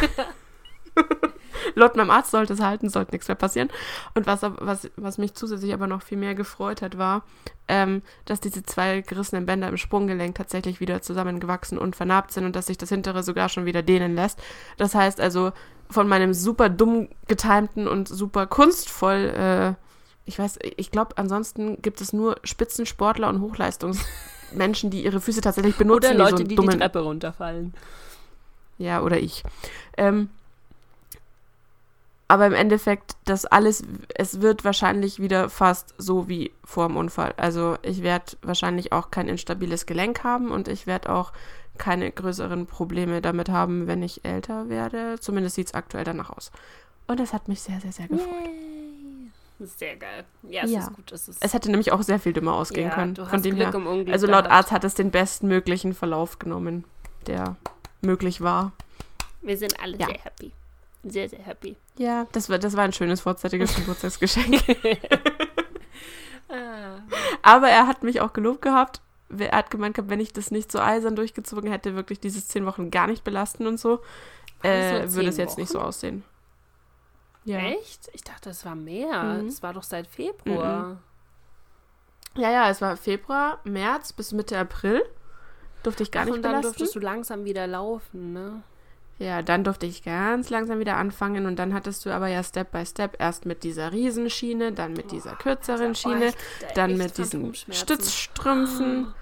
Laut meinem Arzt sollte es halten, sollte nichts mehr passieren. Und was, was, was mich zusätzlich aber noch viel mehr gefreut hat, war, ähm, dass diese zwei gerissenen Bänder im Sprunggelenk tatsächlich wieder zusammengewachsen und vernarbt sind und dass sich das hintere sogar schon wieder dehnen lässt. Das heißt also, von meinem super dumm getimten und super kunstvoll, äh, ich weiß, ich glaube, ansonsten gibt es nur Spitzensportler und Hochleistungsmenschen, die ihre Füße tatsächlich benutzen. Oder Leute, so einen die die Treppe runterfallen. ja, oder ich. Ähm, aber im Endeffekt, das alles, es wird wahrscheinlich wieder fast so wie vor dem Unfall. Also ich werde wahrscheinlich auch kein instabiles Gelenk haben und ich werde auch keine größeren Probleme damit haben, wenn ich älter werde. Zumindest sieht es aktuell danach aus. Und das hat mich sehr, sehr, sehr gefreut. Yay. Sehr geil. Ja, es Ja. ist gut. Es, ist, Es hätte nämlich auch sehr viel dümmer ausgehen ja, können. Du hast Von dem Glück her. im Unglück Also laut. Arzt hat es den bestmöglichen Verlauf genommen, der möglich war. Wir sind alle Ja. sehr happy. Sehr, sehr happy. Ja, das war, das war ein schönes vorzeitiges *laughs* Geburtstagsgeschenk. *laughs* Ah. Aber er hat mich auch gelobt gehabt. Er hat gemeint, gehabt, wenn ich das nicht so eisern durchgezogen hätte, wirklich dieses zehn Wochen gar nicht belasten und so, äh, würde es jetzt nicht so Wochen? aussehen. Ja. Echt? Ich dachte, es war mehr. Mhm. Es war doch seit Februar. ja, ja, es war Februar, März bis Mitte April. Durfte ich gar Ach, nicht und dann belasten. durftest du langsam wieder laufen, ne? Ja, dann durfte ich ganz langsam wieder anfangen und dann hattest du aber ja Step by Step erst mit dieser Riesenschiene, dann mit dieser kürzeren Schiene, dann mit diesen Stützstrümpfen.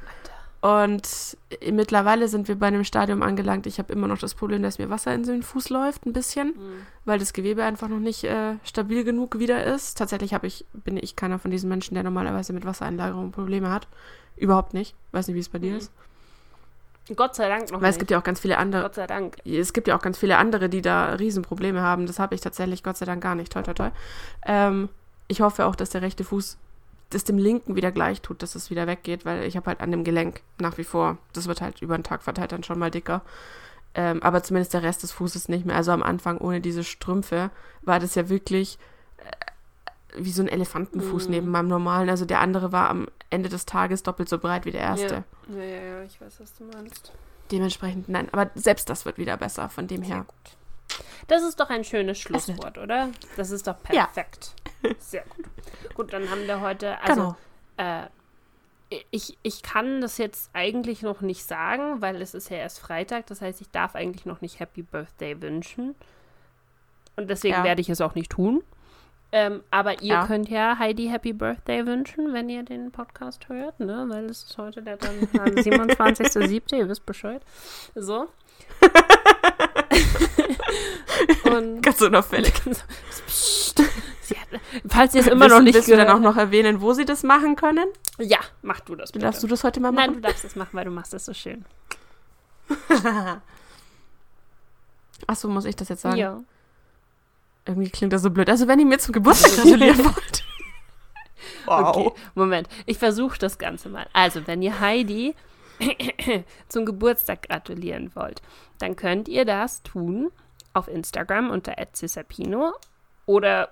Und äh, mittlerweile sind wir bei einem Stadium angelangt. Ich habe immer noch das Problem, dass mir Wasser in den Fuß läuft, ein bisschen, Mhm. weil das Gewebe einfach noch nicht äh, stabil genug wieder ist. Tatsächlich habe ich, bin ich keiner von diesen Menschen, der normalerweise mit Wassereinlagerung Probleme hat. Überhaupt nicht. Weiß nicht, wie es bei dir Mhm. ist. Gott sei Dank noch Weil nicht. es gibt ja auch ganz viele andere. Gott sei Dank. Es gibt ja auch ganz viele andere, die da Riesenprobleme haben. Das habe ich tatsächlich Gott sei Dank gar nicht. Toi, toi, toi. Ähm, ich hoffe auch, dass der rechte Fuß das dem linken wieder gleich tut, dass es wieder weggeht, weil ich habe halt an dem Gelenk nach wie vor, das wird halt über den Tag verteilt dann schon mal dicker. Ähm, aber zumindest der Rest des Fußes nicht mehr. Also am Anfang ohne diese Strümpfe war das ja wirklich äh, wie so ein Elefantenfuß Mhm. neben meinem normalen. Also der andere war am Ende des Tages doppelt so breit wie der erste. Ja, ja, ja, ich weiß, was du meinst. Dementsprechend, nein, aber selbst das wird wieder besser von dem Sehr her. gut. Das ist doch ein schönes. Schlusswort, oder? Das ist doch Ja. perfekt. Sehr gut. Gut, dann haben wir heute, also genau. äh, ich, ich kann das jetzt eigentlich noch nicht sagen, weil es ist ja erst Freitag. Das heißt, ich darf eigentlich noch nicht Happy Birthday wünschen. Und deswegen Ja. werde ich es auch nicht tun. Ähm, aber ihr Ja. könnt ja Heidi Happy Birthday wünschen, wenn ihr den Podcast hört, ne? Weil es ist heute der dann am *laughs* 27.07., ihr wisst Bescheid. So. *laughs* Und Ganz unauffällig. Psst. Sie hat, falls ihr es immer noch Wissen- nicht willst du dann auch noch erwähnen, wo sie das machen können? Ja, mach du das bitte. darfst du das heute mal Nein, du machen? darfst es machen, weil du machst es so schön. *laughs* Achso, muss ich das jetzt sagen? Ja. Irgendwie klingt das so blöd. Also wenn ihr mir zum Geburtstag *laughs* gratulieren wollt. Okay, Moment. Ich versuche das Ganze mal. Also, wenn ihr Heidi *coughs* zum Geburtstag gratulieren wollt, dann könnt ihr das tun auf Instagram unter @cisapino oder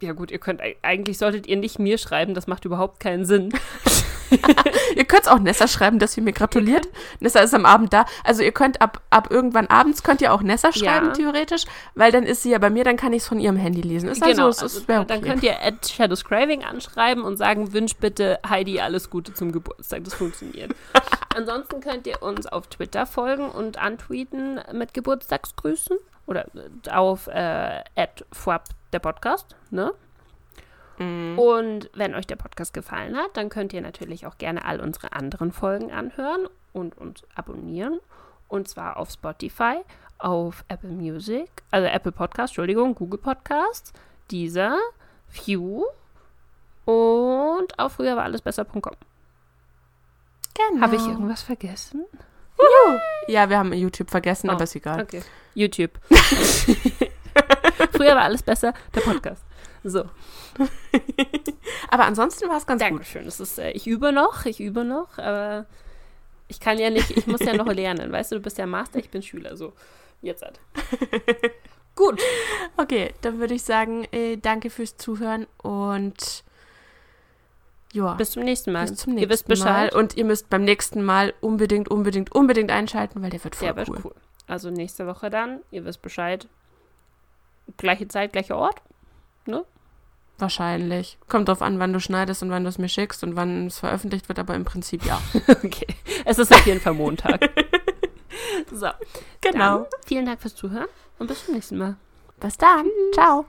ja gut, ihr könnt eigentlich solltet ihr nicht mir schreiben, das macht überhaupt keinen Sinn. *laughs* *laughs* Ihr könnt auch Nessa schreiben, dass sie mir gratuliert. Nessa ist am Abend da. Also ihr könnt ab, ab irgendwann abends könnt ihr auch Nessa schreiben, Ja. theoretisch, weil dann ist sie ja bei mir, dann kann ich es von ihrem Handy lesen. Ist also, es ist, wär okay. Genau, dann könnt ihr at Shadows Craving anschreiben und sagen, wünsch bitte Heidi alles Gute zum Geburtstag. Das funktioniert. *laughs* Ansonsten könnt ihr uns auf Twitter folgen und antweeten mit Geburtstagsgrüßen oder auf äh, der Podcast, ne? Mhm. Und wenn euch der Podcast gefallen hat, dann könnt ihr natürlich auch gerne all unsere anderen Folgen anhören und uns abonnieren. Und zwar auf Spotify, auf Apple Music, also Apple Podcast, Entschuldigung, Google Podcasts, dieser, View und auf früher war alles besser.com. Genau. Habe ich irgendwas vergessen? Ja, wir haben YouTube vergessen, Oh, aber ist egal. Okay. YouTube. *laughs* früher war alles besser, der Podcast. So. *laughs* aber ansonsten war es ganz gut. Dankeschön. Das ist, äh, ich übe noch, ich übe noch, aber ich kann ja nicht, ich muss ja noch *laughs* lernen. Weißt du, du bist ja Master, ich bin Schüler. So, jetzt halt. *laughs* gut. Okay, dann würde ich sagen, äh, danke fürs Zuhören und ja. Bis zum nächsten Mal. Bis zum nächsten ihr wisst Bescheid. Mal. Und ihr müsst beim nächsten Mal unbedingt, unbedingt, unbedingt einschalten, weil der wird voll Der wird cool. cool. Also nächste Woche dann, ihr wisst Bescheid. Gleiche Zeit, gleicher Ort. Ne? Wahrscheinlich. Kommt drauf an, wann du schneidest und wann du es mir schickst und wann es veröffentlicht wird, aber im Prinzip ja. *laughs* Okay. Es ist auf jeden Fall Montag. *laughs* so. Genau. Dann, vielen Dank fürs Zuhören und bis zum nächsten Mal. Bis dann. Ciao.